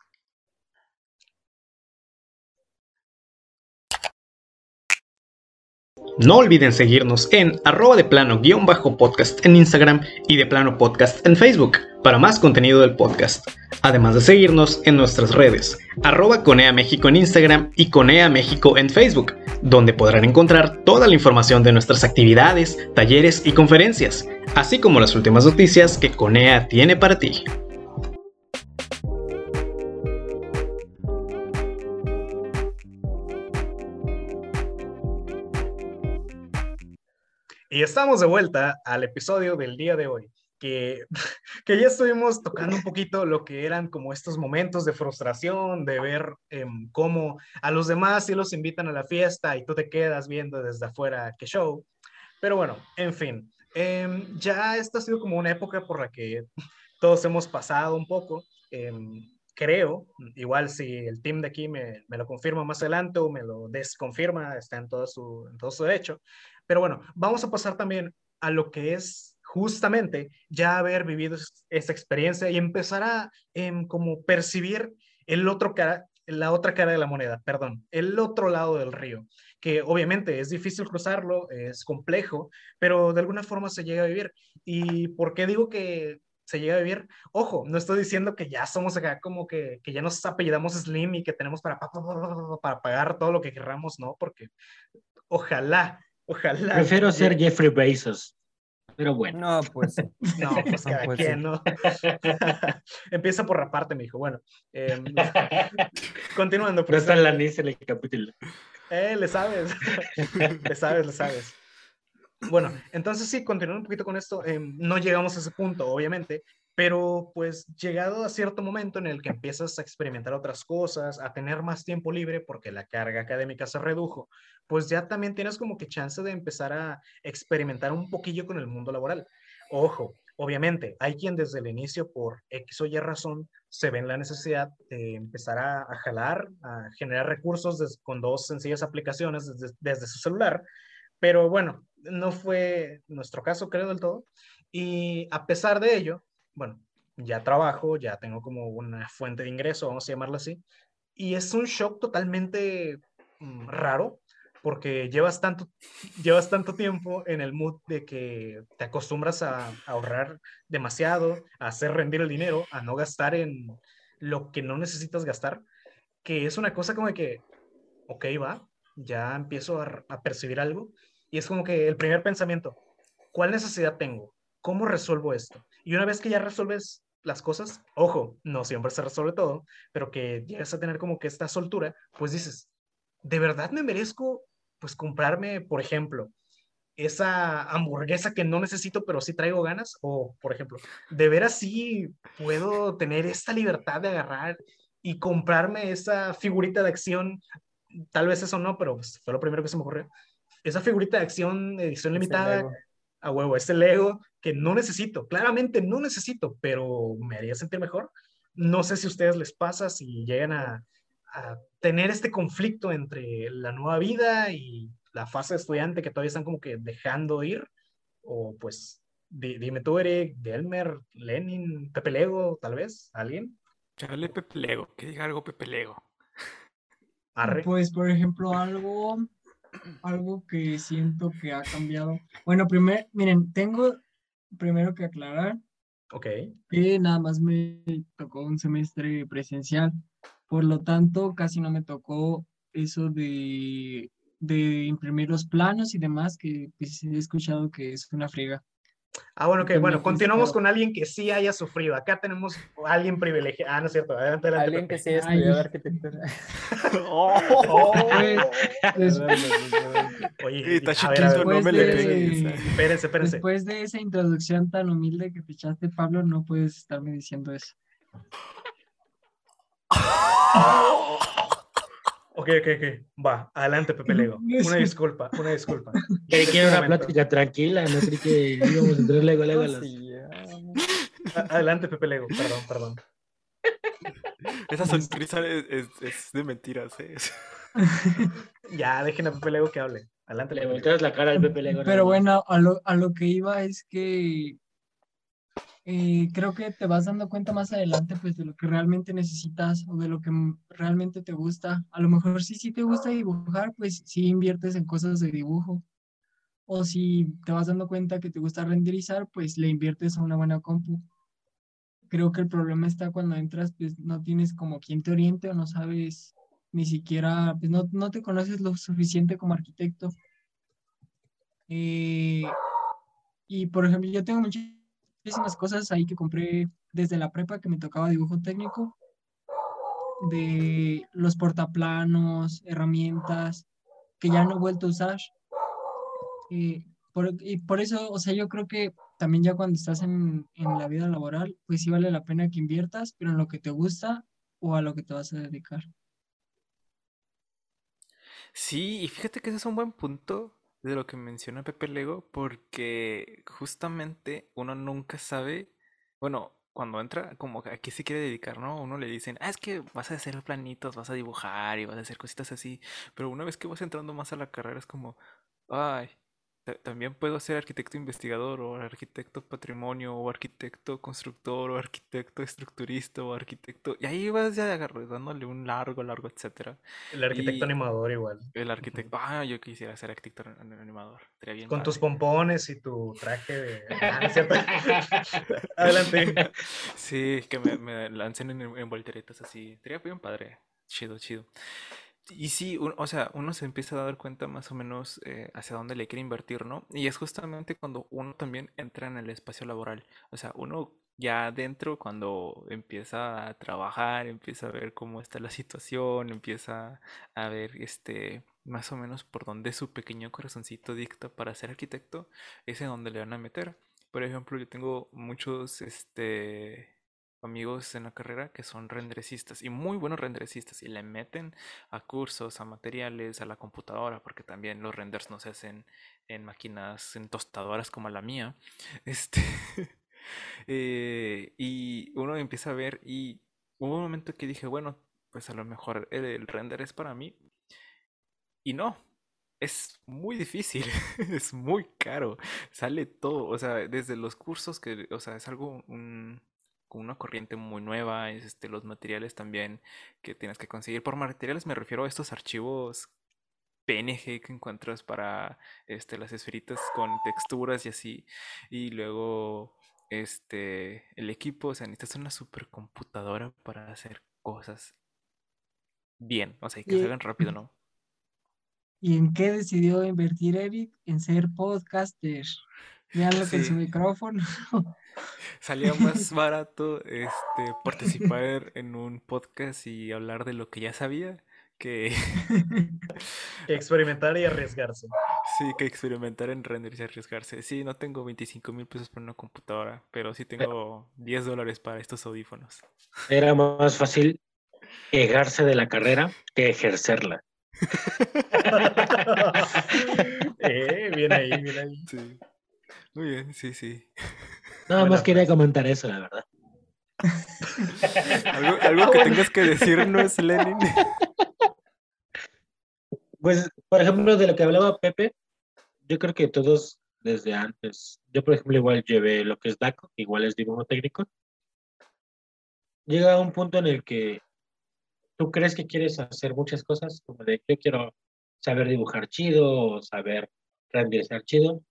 No olviden seguirnos en arroba de plano guion bajo podcast en Instagram y de plano podcast en Facebook para más contenido del podcast. Además de seguirnos en nuestras redes, arroba Conea México en Instagram y Conea México en Facebook, donde podrán encontrar toda la información de nuestras actividades, talleres y conferencias, así como las últimas noticias que Conea tiene para ti. Y estamos de vuelta al episodio del día de hoy, que, que ya estuvimos tocando un poquito lo que eran como estos momentos de frustración, de ver em, cómo a los demás sí los invitan a la fiesta y tú te quedas viendo desde afuera qué show. Pero bueno, en fin, em, ya esta ha sido como una época por la que todos hemos pasado un poco. Em, creo, igual si el team de aquí me, me, lo confirma más adelante o me lo desconfirma, está en todo su, en todo su derecho, pero bueno, vamos a pasar también a lo que es justamente ya haber vivido esta experiencia y empezar a em, como percibir el otro cara, la otra cara de la moneda, perdón, el otro lado del río, que obviamente es difícil cruzarlo, es complejo, pero de alguna forma se llega a vivir. ¿Y por qué digo que se llega a vivir? Ojo, no estoy diciendo que ya somos acá como que, que ya nos apellidamos Slim y que tenemos para, para pagar todo lo que querramos, ¿no? Porque ojalá Ojalá. Prefiero ser Jeffrey Bezos. Pero bueno. No, pues. No, pues cada quien, ¿no? Empieza por raparte, me dijo. Bueno, eh, continuando. No está en la NIS en el capítulo. Eh, le sabes. le sabes, le sabes. Bueno, entonces sí, continuando un poquito con esto, eh, no llegamos a ese punto, obviamente, pero pues llegado a cierto momento en el que empiezas a experimentar otras cosas, a tener más tiempo libre porque la carga académica se redujo, pues ya también tienes como que chance de empezar a experimentar un poquillo con el mundo laboral. Ojo, obviamente, hay quien desde el inicio, por X o Y razón, se ve en la necesidad de empezar a, jalar, a generar recursos con dos sencillas aplicaciones desde, desde su celular, pero bueno, no fue nuestro caso, creo, del todo. Y a pesar de ello, bueno, ya trabajo, ya tengo como una fuente de ingreso, vamos a llamarlo así, y es un shock totalmente mm, raro porque llevas tanto, llevas tanto tiempo en el mood de que te acostumbras a, ahorrar demasiado, a hacer rendir el dinero, a no gastar en lo que no necesitas gastar, que es una cosa como que, ok, va, ya empiezo a percibir algo, y es como que el primer pensamiento, ¿cuál necesidad tengo? ¿Cómo resuelvo esto? Y una vez que ya resuelves las cosas, ojo, no siempre se resuelve todo, pero que llegas a tener como que esta soltura, pues dices, ¿de verdad me merezco pues comprarme, por ejemplo, esa hamburguesa que no necesito, pero sí traigo ganas? O, por ejemplo, ¿de veras sí puedo tener esta libertad de agarrar y comprarme esa figurita de acción? Tal vez eso no, pero pues, fue lo primero que se me ocurrió. Esa figurita de acción, edición limitada, a huevo, ese Lego que no necesito, claramente no necesito, pero me haría sentir mejor. No sé si a ustedes les pasa, si llegan a, a tener este conflicto entre la nueva vida y la fase de estudiante que todavía están como que dejando ir? O pues, di- dime tú, Eric, Delmer, Lenin, Pepe Lego, tal vez, ¿alguien? Chale Pepe Lego, que diga algo Pepe Lego. Arre. Pues, por ejemplo, algo, algo que siento que ha cambiado. Bueno, primero, miren, tengo primero que aclarar Ok. que nada más me tocó un semestre presencial, por lo tanto, casi no me tocó eso de, de imprimir los planos y demás, que pues, he escuchado que es una friega. Ah, bueno, ok, También, bueno, continuamos con alguien que sí haya sufrido. Acá tenemos a alguien privilegiado. Ah, no es cierto. Adelante, adelante. Alguien que sí haya Ay. estudiado arquitectura. Oh. Oye, Está chiquito, no me le pegues. espérense, espérense. Después de esa introducción tan humilde que te echaste, Pablo, no puedes estarme diciendo eso. Ok, ok, ok. Va, adelante, Pepe Lego. Una disculpa, una disculpa. Que era una Momento. plática tranquila, no creí que íbamos a entrar luego a las- Adelante, Pepe Lego. Perdón, perdón. Esa sonrisa es, es- es de mentiras, ¿eh? Ya, dejen a Pepe Lego que hable. Adelante, Le Pepe Lego. volteas la cara al Pepe Lego. Pero bueno, a lo, a lo que iba es que eh, creo que te vas dando cuenta más adelante pues de lo que realmente necesitas o de lo que realmente te gusta. A lo mejor si sí te gusta dibujar, pues sí inviertes en cosas de dibujo. O si te vas dando cuenta que te gusta renderizar, pues le inviertes a una buena compu. Creo que el problema está cuando entras, pues no tienes como quien te oriente o no sabes ni siquiera, pues no, no te conoces lo suficiente como arquitecto. Eh, y por ejemplo, yo tengo muchísimas cosas ahí que compré desde la prepa que me tocaba dibujo técnico, de los portaplanos, herramientas que ya no he vuelto a usar. Eh, por, y por eso, o sea, yo creo que también ya cuando estás en, en la vida laboral, pues sí vale la pena que inviertas, pero en lo que te gusta o a lo que te vas a dedicar. Sí, y fíjate que ese es un buen punto de lo que menciona Pepe Lego, porque justamente uno nunca sabe, bueno, cuando entra, como a qué se quiere dedicar, ¿no? Uno le dicen, ah, es que vas a hacer planitos, vas a dibujar y vas a hacer cositas así, pero una vez que vas entrando más a la carrera es como, ay, también puedo ser arquitecto investigador o arquitecto patrimonio o arquitecto constructor o arquitecto estructurista o arquitecto, y ahí vas ya dándole un largo, largo, etcétera. El arquitecto Y- animador igual. El arquitecto. Ah, yo quisiera ser arquitecto an- animador. Bien Con tus pompones y tu traje de... Ah. Adelante. Sí, que me, me lancen en, en volteretas así. Estaría bien padre. Chido, chido. Y sí, o sea, uno se empieza a dar cuenta más o menos eh, hacia dónde le quiere invertir, ¿no? Y es justamente cuando uno también entra en el espacio laboral. O sea, uno ya adentro, cuando empieza a trabajar, empieza a ver cómo está la situación, empieza a ver este más o menos por dónde su pequeño corazoncito dicta para ser arquitecto, es en donde le van a meter. Por ejemplo, yo tengo muchos este amigos en la carrera que son renderecistas y muy buenos renderecistas y le meten a cursos, a materiales, a la computadora, porque también los renders no se hacen en máquinas, en tostadoras como la mía. Este, eh, y uno empieza a ver y hubo un momento que dije, bueno, pues a lo mejor el, el render es para mí. Y no, es muy difícil, es muy caro, sale todo, o sea, desde los cursos que, o sea, es algo, un, con una corriente muy nueva, es, este, los materiales también que tienes que conseguir. Por materiales me refiero a estos archivos PNG que encuentras para este, las esferitas con texturas y así. Y luego este, el equipo, o sea, necesitas una supercomputadora para hacer cosas bien, o sea, y que se hagan rápido, ¿no? ¿Y en qué decidió invertir Eric? En ser podcaster. Con su Sí. micrófono. Salía más barato este, participar en un podcast y hablar de lo que ya sabía que, Que experimentar y arriesgarse. sí, que experimentar en render y arriesgarse. Sí, no tengo 25 mil pesos para una computadora, pero sí tengo 10 dólares para estos audífonos. Era más fácil quejarse de la carrera que ejercerla. eh, bien ahí, bien ahí. Sí. Muy bien, sí, sí. Nada Buena más quería comentar eso, la verdad. ¿Algo, algo que tengas que decirnos, Lenin? Pues, por ejemplo, de lo que hablaba Pepe, yo creo que todos desde antes, yo por ejemplo igual llevé lo que es DACO, igual es dibujo técnico, llega a un punto en el que tú crees que quieres hacer muchas cosas, como de yo quiero saber dibujar chido o saber renderizar chido,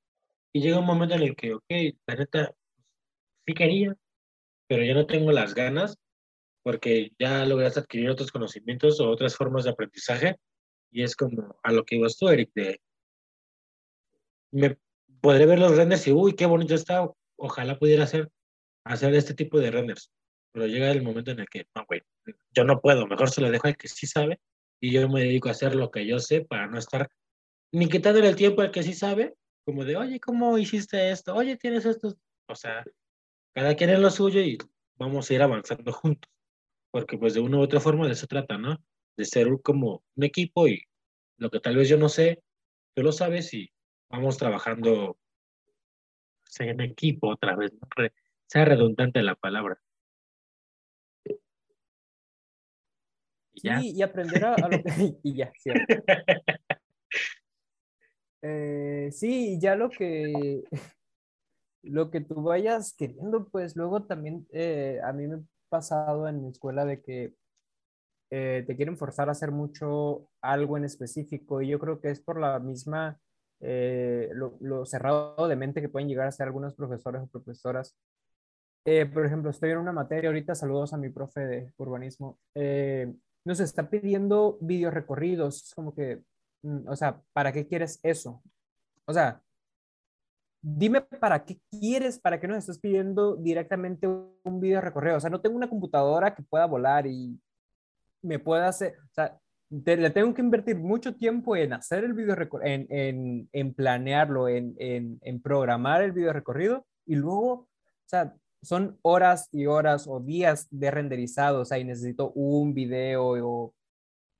y llega un momento en el que, ok, la neta, sí quería, pero ya no tengo las ganas porque ya lograste adquirir otros conocimientos o otras formas de aprendizaje y es como a lo que ibas tú, Eric, de me podré ver los renders y uy, qué bonito está, ojalá pudiera hacer, hacer este tipo de renders, pero llega el momento en el que, no, güey, yo no puedo, mejor se lo dejo al que sí sabe y yo me dedico a hacer lo que yo sé para no estar ni quitándole el tiempo al que sí sabe, como de, oye, ¿cómo hiciste esto? Oye, tienes esto. O sea, cada quien es lo suyo y vamos a ir avanzando juntos, porque pues de una u otra forma de eso trata, ¿no? De ser como un equipo y lo que tal vez yo no sé, tú lo sabes y vamos trabajando en equipo otra vez, ¿no? sea redundante la palabra. Y ya. Sí, y aprender a, lo que... y ya, cierto. Eh, sí, ya lo que lo que tú vayas queriendo, pues luego también eh, a mí me ha pasado en mi escuela de que eh, te quieren forzar a hacer mucho algo en específico y yo creo que es por la misma, lo, cerrado de mente que pueden llegar a ser algunos profesores o profesoras. por ejemplo, estoy en una materia ahorita, saludos a mi profe de urbanismo, nos está pidiendo video recorridos, es como que, o sea, ¿para qué quieres eso? O sea, dime para qué quieres, para qué nos estás pidiendo directamente un video recorrido. O sea, no tengo una computadora que pueda volar y me pueda hacer, o sea, le tengo que invertir mucho tiempo en hacer el video en, en, en planearlo, en, en, programar el video recorrido y luego, o sea, son horas y horas o días de renderizado, o sea, y necesito un video o,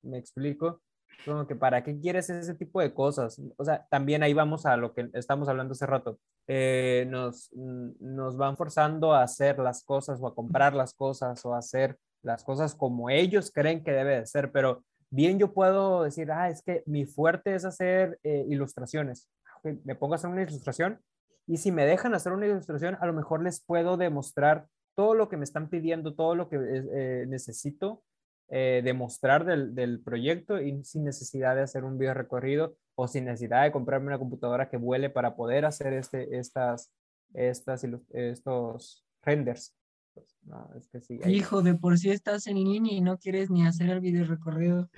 me explico, como que para qué quieres ese tipo de cosas. O sea, también ahí vamos a lo que estamos hablando hace rato. Eh, nos, nos van forzando a hacer las cosas o a comprar las cosas o a hacer las cosas como ellos creen que debe de ser, pero bien yo puedo decir, ah, es que mi fuerte es hacer eh, ilustraciones. Me pongo a hacer una ilustración y si me dejan hacer una ilustración, a lo mejor les puedo demostrar todo lo que me están pidiendo, todo lo que eh, necesito eh, demostrar del, del, proyecto y sin necesidad de hacer un video recorrido o sin necesidad de comprarme una computadora que vuele para poder hacer este, estas, estas, estos renders. Pues, no, es que sí, Hijo, de por sí estás en línea y no quieres ni hacer el video recorrido.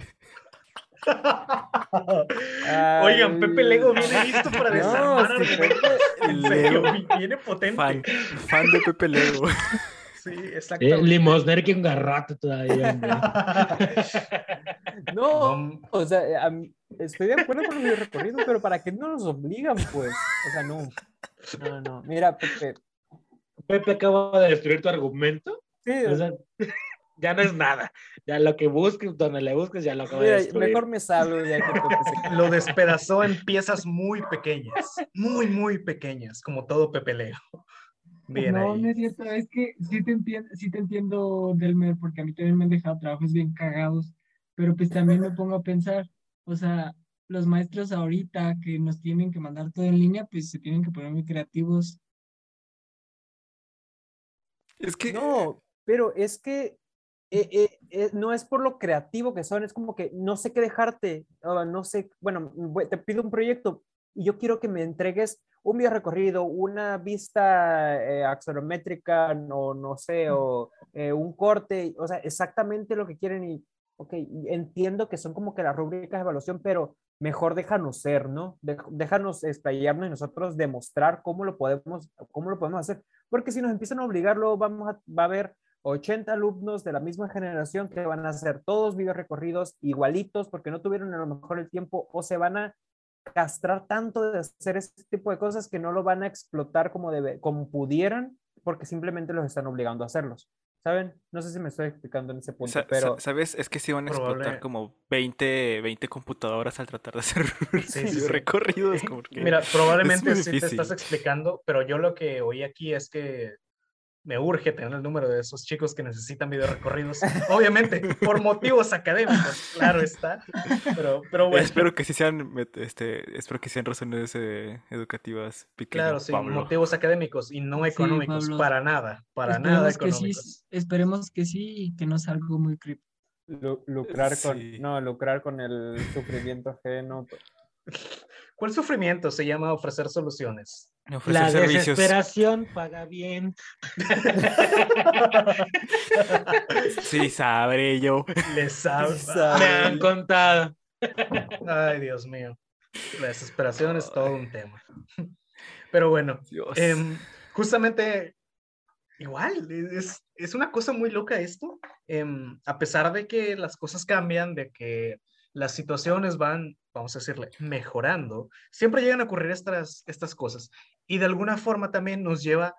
Oigan, Pepe Lego viene listo para desarmar no, viene potente. Fan, fan de Pepe Lego. Sí, exactamente. Eh, limosner que un garrato todavía. no, o sea, estoy de acuerdo con los recorrido, pero ¿para qué no nos obligan, pues? O sea, no. No, no. Mira, Pepe. Pepe acaba de destruir tu argumento. Sí. O sea, ya no es nada. Ya lo que busques, donde le busques, ya lo acaba de destruir. Mejor me salgo ya que Lo despedazó en piezas muy pequeñas. Muy, muy pequeñas, como todo Pepe No, no es cierto, es que sí te entiendo, sí te entiendo, Delmer, porque a mí también me han dejado trabajos bien cagados, pero pues también me pongo a pensar, o sea, los maestros ahorita que nos tienen que mandar todo en línea, pues se tienen que poner muy creativos. Es que... No, pero es que eh, eh, eh, no es por lo creativo que son, es como que no sé qué dejarte, no sé, bueno, te pido un proyecto y yo quiero que me entregues un video recorrido, una vista eh, axonométrica, o no sé, o eh, un corte, o sea, exactamente lo que quieren y, ok, entiendo que son como que las rúbricas de evaluación, pero mejor déjanos ser, ¿no? déjanos explayarnos y nosotros demostrar cómo lo podemos, cómo lo podemos hacer, porque si nos empiezan a obligarlo, vamos a, va a haber 80 alumnos de la misma generación que van a hacer todos video recorridos igualitos porque no tuvieron a lo mejor el tiempo o se van a castrar tanto de hacer este tipo de cosas que no lo van a explotar como, debe, como pudieran porque simplemente los están obligando a hacerlos. ¿Saben? No sé si me estoy explicando en ese punto, pero... ¿Sabes? Es que sí van a explotar como 20, 20 computadoras al tratar de hacer recorridos. Mira, probablemente sí te estás explicando, pero yo lo que oí aquí es que me urge tener el número de esos chicos que necesitan video recorridos. Obviamente, por motivos académicos, claro está. Pero, pero bueno. Espero que sí sean, este, espero que sean razones eh, educativas. Pequeño Claro, sí, Pablo. motivos académicos y no económicos, para nada, para nada Esperemos que sí, esperemos que sí y que no sea algo muy creepy. Lu- lucrar con, Sí. no, lucrar con el sufrimiento ajeno. ¿Cuál sufrimiento se llama ofrecer soluciones? Ofrecer La servicios. desesperación paga bien. Sí, sabré yo. Les sabe. Me han contado. Ay, Dios mío. La desesperación es todo un tema. Pero bueno. Em, justamente, igual, es, es una cosa muy loca esto. Em, a pesar de que las cosas cambian, de que las situaciones van, vamos a decirle, mejorando, siempre llegan a ocurrir estas, estas cosas. Y de alguna forma también nos lleva,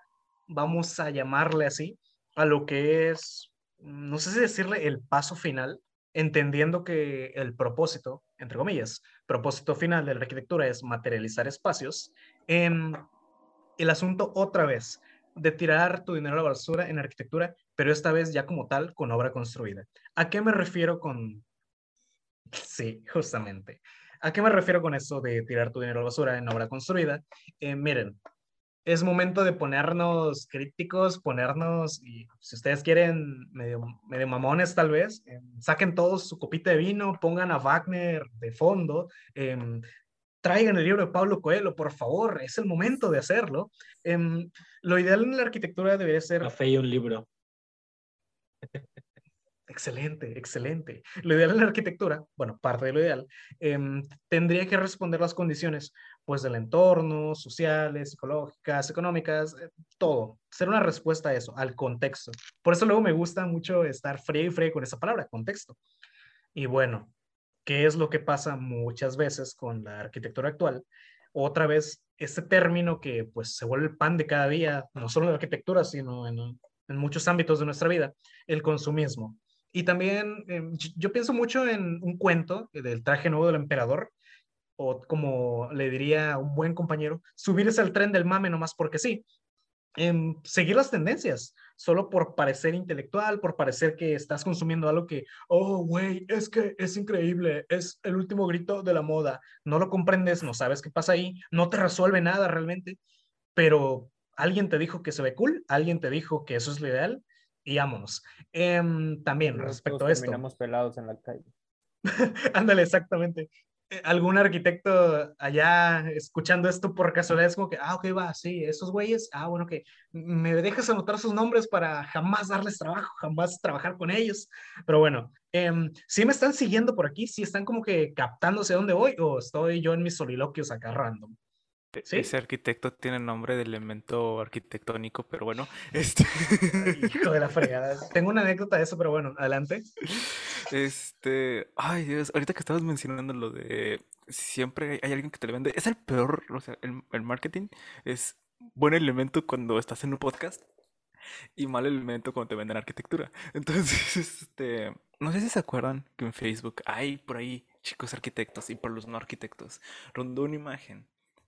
vamos a llamarle así, a lo que es, no sé si decirle el paso final, entendiendo que el propósito, entre comillas, propósito final de la arquitectura es materializar espacios. em, el asunto otra vez de tirar tu dinero a la basura en arquitectura, pero esta vez ya como tal con obra construida. ¿A qué me refiero con... Sí, justamente. ¿A qué me refiero con eso de tirar tu dinero a la basura en obra construida? Eh, miren, es momento de ponernos críticos, ponernos, y si ustedes quieren, medio, medio mamones tal vez, eh, saquen todos su copita de vino, pongan a Wagner de fondo, em, traigan el libro de Pablo Coelho, por favor, es el momento de hacerlo. Em, lo ideal en la arquitectura debería ser Café y un libro. Excelente, excelente. Lo ideal en la arquitectura, bueno, parte de lo ideal, em, tendría que responder las condiciones, pues, del entorno, sociales, psicológicas, económicas, eh, todo. Ser una respuesta a eso, al contexto. Por eso luego me gusta mucho estar frío y frío con esa palabra, contexto. Y bueno, ¿qué es lo que pasa muchas veces con la arquitectura actual? Otra vez, este término que pues se vuelve el pan de cada día, no solo en la arquitectura, sino en, en muchos ámbitos de nuestra vida, el consumismo. Y también eh, yo- pienso mucho en un cuento del traje nuevo del emperador, o como le diría un buen compañero, subirse al tren del mame nomás porque sí. Em, seguir las tendencias, solo por parecer intelectual, por parecer que estás consumiendo algo que, oh, güey, es que es increíble, es el último grito de la moda, no lo comprendes, no sabes qué pasa ahí, no te resuelve nada realmente, pero alguien te dijo que se ve cool, alguien te dijo que eso es lo ideal y vámonos. Em, también respecto a esto. terminamos pelados en la calle. Ándale, exactamente. Eh, ¿Algún arquitecto allá escuchando esto por casualidad es como que, ah, ok, va, sí, esos güeyes, ah, bueno, que me dejas anotar sus nombres para jamás darles trabajo, jamás trabajar con ellos? Pero bueno, em, ¿sí me están siguiendo por aquí? ¿Sí están como que captándose dónde voy o estoy yo en mis soliloquios acá random? ¿Sí? Ese arquitecto tiene nombre de elemento arquitectónico, pero bueno, este, Hijo de la fregada. Tengo una anécdota de eso, pero bueno, adelante. este, ay Dios, ahorita que estabas mencionando lo de siempre hay alguien que te le vende, es el peor, o sea, el, el marketing es buen elemento cuando estás en un podcast y mal elemento cuando te venden arquitectura. Entonces, este, no sé si se acuerdan que en Facebook hay por ahí chicos arquitectos y por los no arquitectos rondó una imagen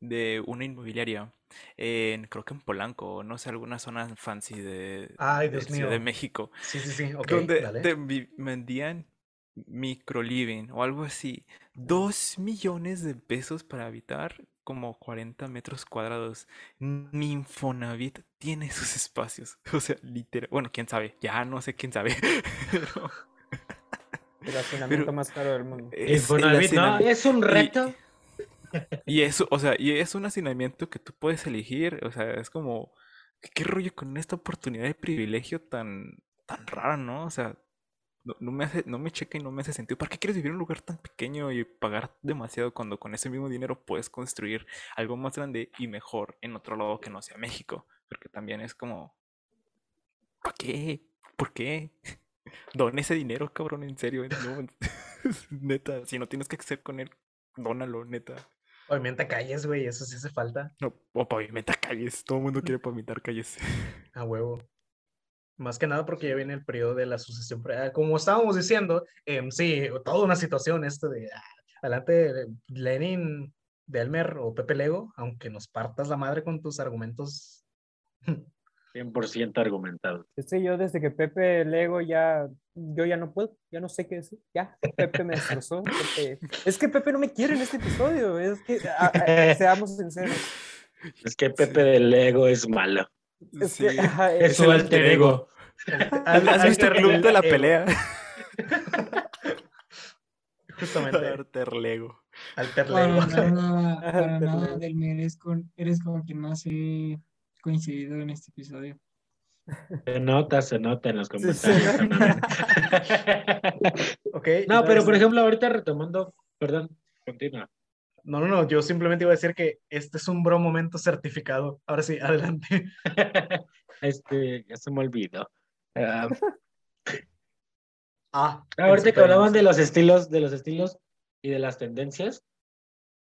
de una inmobiliaria en, creo que en Polanco, no sé, alguna zona fancy de, Ay, de Dios Ciudad de mío. México, Sí, sí, sí, ok, donde dale. te vi- vendían micro living o algo así, dos millones de pesos para habitar como 40 metros cuadrados. Ni Infonavit tiene esos espacios. O sea, literal, bueno, quién sabe, ya no sé quién sabe, pero El hacinamiento Pero- más caro del mundo. es el Infonavit, Es un y- reto. Y eso, o sea, y es un hacinamiento que tú puedes elegir, o sea, es como, ¿qué, rollo con esta oportunidad de privilegio tan, tan rara, ¿no? O sea, no, me hace, no me checa y no me hace sentido. ¿Para qué quieres vivir en un lugar tan pequeño y pagar demasiado cuando con ese mismo dinero puedes construir algo más grande y mejor en otro lado que no sea México? Porque también es como, ¿para qué? ¿Por qué? Dona ese dinero, cabrón, en serio. Neta, si no tienes que hacer con él, dónalo, neta. Pavimenta calles, güey, eso sí hace falta. No, o pavimenta calles. Todo el mundo quiere pavimentar calles. A huevo. Más que nada porque ya viene el periodo de la sucesión. ah, Como estábamos diciendo, em, sí, toda una situación esto de ah, adelante Lenin, Delmer o Pepe Lego, aunque nos partas la madre con tus argumentos 100% argumentado. Este yo desde que Pepe Lego ya, yo ya no puedo, ya no sé qué decir, ya, Pepe me destrozó. Pepe- Es que Pepe no me quiere en este episodio, es que, a- a- seamos sinceros. Es que Pepe del Ego es malo. Es Sí. que, ajá, Es es- su alter ego. ¿Has has visto Alter Club de la Ego. Pelea? Justamente. Alter Lego. Alter Para Lego. nada, para nada. Delmer, eres con, eres con quien más he coincidido en este episodio. Se nota, se nota en los comentarios. sí. también. Ok, no, pero por ejemplo, ahorita retomando, perdón, continúa. No, no, no, yo simplemente iba a decir que este es un bro momento certificado. Ahora sí, adelante. Este, ya se me olvidó. Ah, Ah, ahorita que hablaban de los estilos, de los estilos y de las tendencias,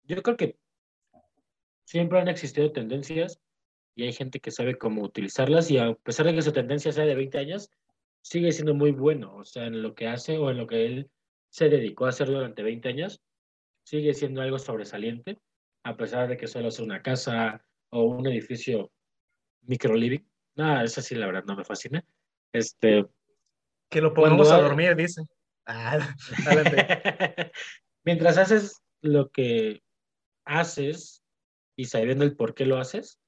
yo creo que siempre han existido tendencias y hay gente que sabe cómo utilizarlas y a pesar de que su tendencia sea de 20 años, sigue siendo muy bueno, o sea, en lo que hace o en lo que él se dedicó a hacer durante 20 años, sigue siendo algo sobresaliente, a pesar de que solo es una casa o un edificio micro living. Nada, eso sí, la verdad, no me fascina. Este, Que lo pongamos a dormir, dice. Ah. Mientras haces lo que haces y sabiendo el por qué lo haces,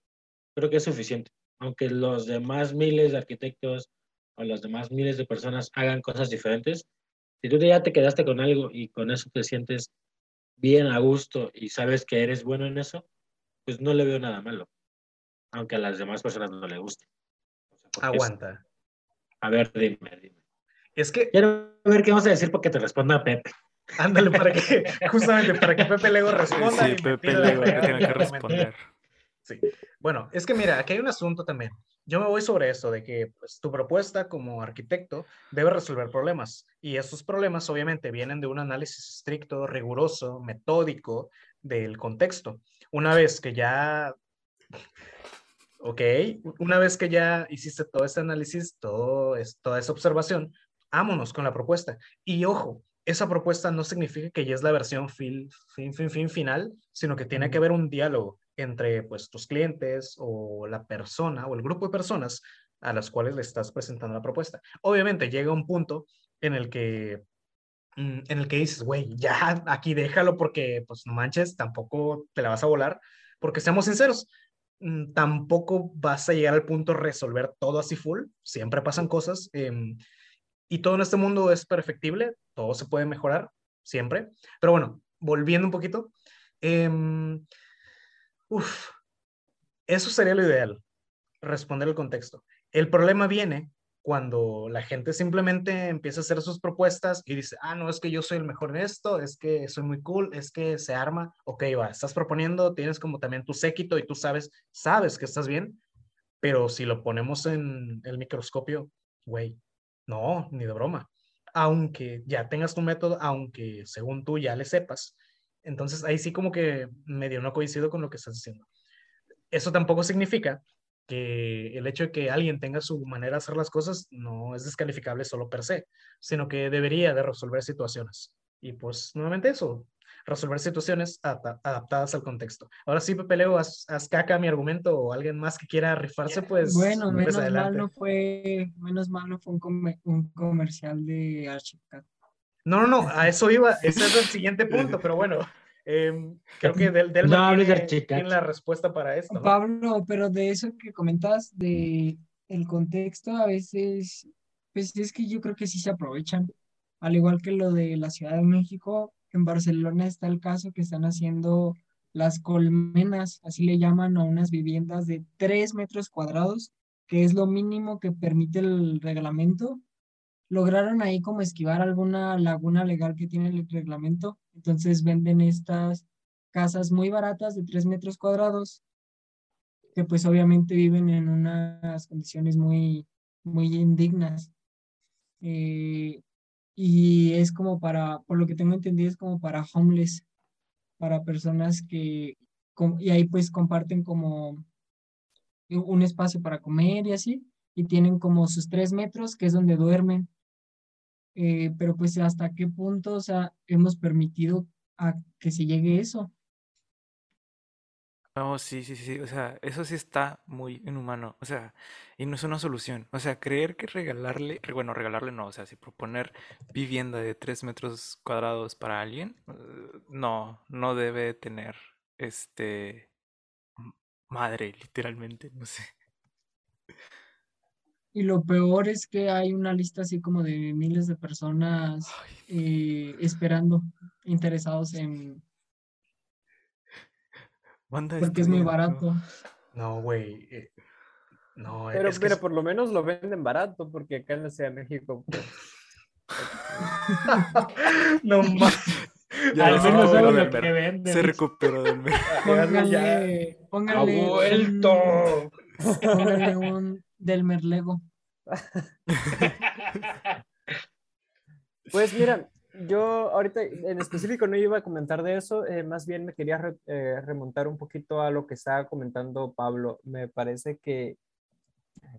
creo que es suficiente. Aunque los demás miles de arquitectos o las demás miles de personas hagan cosas diferentes, si tú ya te quedaste con algo y con eso te sientes bien a gusto y sabes que eres bueno en eso, pues no le veo nada malo. Aunque a las demás personas no le guste. Es- Aguanta. A ver, dime, dime. Es que, Quiero ver qué vamos a decir porque te responda Pepe. ándale, para que, justamente para que Pepe Lego responda. Sí, y Pepe Lego que que responder. Sí. Bueno, es que mira, aquí hay un asunto también. Yo me voy sobre esto de que pues, tu propuesta como arquitecto debe resolver problemas y esos problemas obviamente vienen de un análisis estricto, riguroso, metódico del contexto. Una vez que ya, ok, una vez que ya hiciste todo este análisis, todo es, toda esa observación, vámonos con la propuesta. Y ojo, esa propuesta no significa que ya es la versión fin, fin, fin, fin final, sino que tiene que haber un diálogo entre pues tus clientes o la persona o el grupo de personas a las cuales le estás presentando la propuesta. Obviamente llega un punto en el que mm, en el que dices, güey, ya aquí déjalo porque pues no manches, tampoco te la vas a volar, porque seamos sinceros, mm, tampoco vas a llegar al punto de resolver todo así full, siempre pasan cosas em, y todo en este mundo es perfectible, todo se puede mejorar siempre, pero bueno, volviendo un poquito, em, uf, eso sería lo ideal, responder el contexto. El problema viene cuando la gente simplemente empieza a hacer sus propuestas y dice, ah, no, es que yo soy el mejor en esto, es que soy muy cool, es que se arma, ok, va, estás proponiendo, tienes como también tu séquito y tú sabes, sabes que estás bien, pero si lo ponemos en el microscopio, güey, no, ni de broma. Aunque ya tengas tu método, aunque según tú ya le sepas, entonces ahí sí como que medio no coincido con lo que estás diciendo. Eso tampoco significa que el hecho de que alguien tenga su manera de hacer las cosas no es descalificable solo per se, sino que debería de resolver situaciones. Y pues nuevamente eso, resolver situaciones adapta- adaptadas al contexto. Ahora sí, Pepe Leo, haz, haz caca mi argumento o alguien más que quiera rifarse, pues, Bueno, menos mal no fue, menos mal no fue un, un comercial de Archicad. No, no, no, a eso iba, ese es el siguiente punto, pero bueno, em, creo que Del, Delmer No tiene la respuesta para esto, ¿no? Pablo, pero de eso que comentas, de el contexto, a veces, pues es que yo creo que sí se aprovechan. Al igual que lo de la Ciudad de México, en Barcelona está el caso que están haciendo las colmenas, así le llaman a unas viviendas de 3 metros cuadrados, que es lo mínimo que permite el reglamento. Lograron ahí como esquivar alguna laguna legal que tiene el reglamento, entonces venden estas casas muy baratas de 3 metros cuadrados que pues obviamente viven en unas condiciones muy, muy indignas. Eh, y es como para, por lo que tengo entendido, es como para homeless, para personas que, y ahí pues comparten como un espacio para comer y así, y tienen como sus tres metros, que es donde duermen. Eh, pero pues hasta qué punto, o sea, hemos permitido a que se llegue eso. No, sí, sí, sí, o sea, eso sí está muy inhumano, o sea, y no es una solución, o sea, creer que regalarle, re- bueno, regalarle no, o sea, si proponer vivienda de tres metros cuadrados para alguien, eh, no, no debe tener, este, madre, literalmente, no sé. Y lo peor es que hay una lista así como de miles de personas eh, esperando, interesados en, Banda porque es muy barato. No, güey. eh, no, Pero, es que pero es- por lo menos lo venden barato, porque acá en la Ciudad de México, pues, no más. Ya, Al menos del lo que venden. Se recuperó del mer- Póngale, Ha póngale un, vuelto. póngale un del Merlego. Pues mira, yo ahorita en específico no iba a comentar de eso, eh, más bien me quería eh, remontar un poquito a lo que estaba comentando Pablo. Me parece que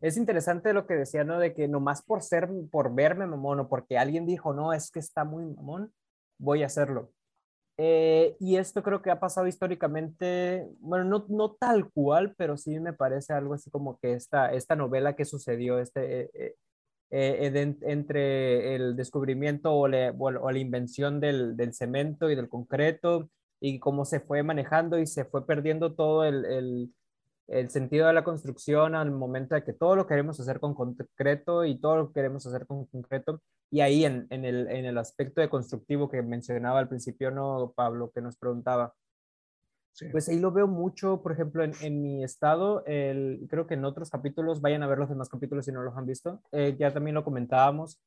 es interesante lo que decía, ¿no? De que nomás por ser, por verme mamón o porque alguien dijo, no, es que está muy mamón, voy a hacerlo. Eh, y esto creo que ha pasado históricamente, bueno, no, no tal cual, pero sí me parece algo así como que esta, esta novela que sucedió, este, eh, eh, entre el descubrimiento o, le- o la invención del, del cemento y del concreto y cómo se fue manejando y se fue perdiendo todo el- el sentido de la construcción al momento de que todo lo queremos hacer con concreto y todo lo queremos hacer con concreto. Y ahí en, en el, en el aspecto de constructivo que mencionaba al principio, ¿no, Pablo, que nos preguntaba? Sí. Pues ahí lo veo mucho, por ejemplo, en, en mi estado, el, creo que en otros capítulos, vayan a ver los demás capítulos si no los han visto, eh, ya también lo comentábamos,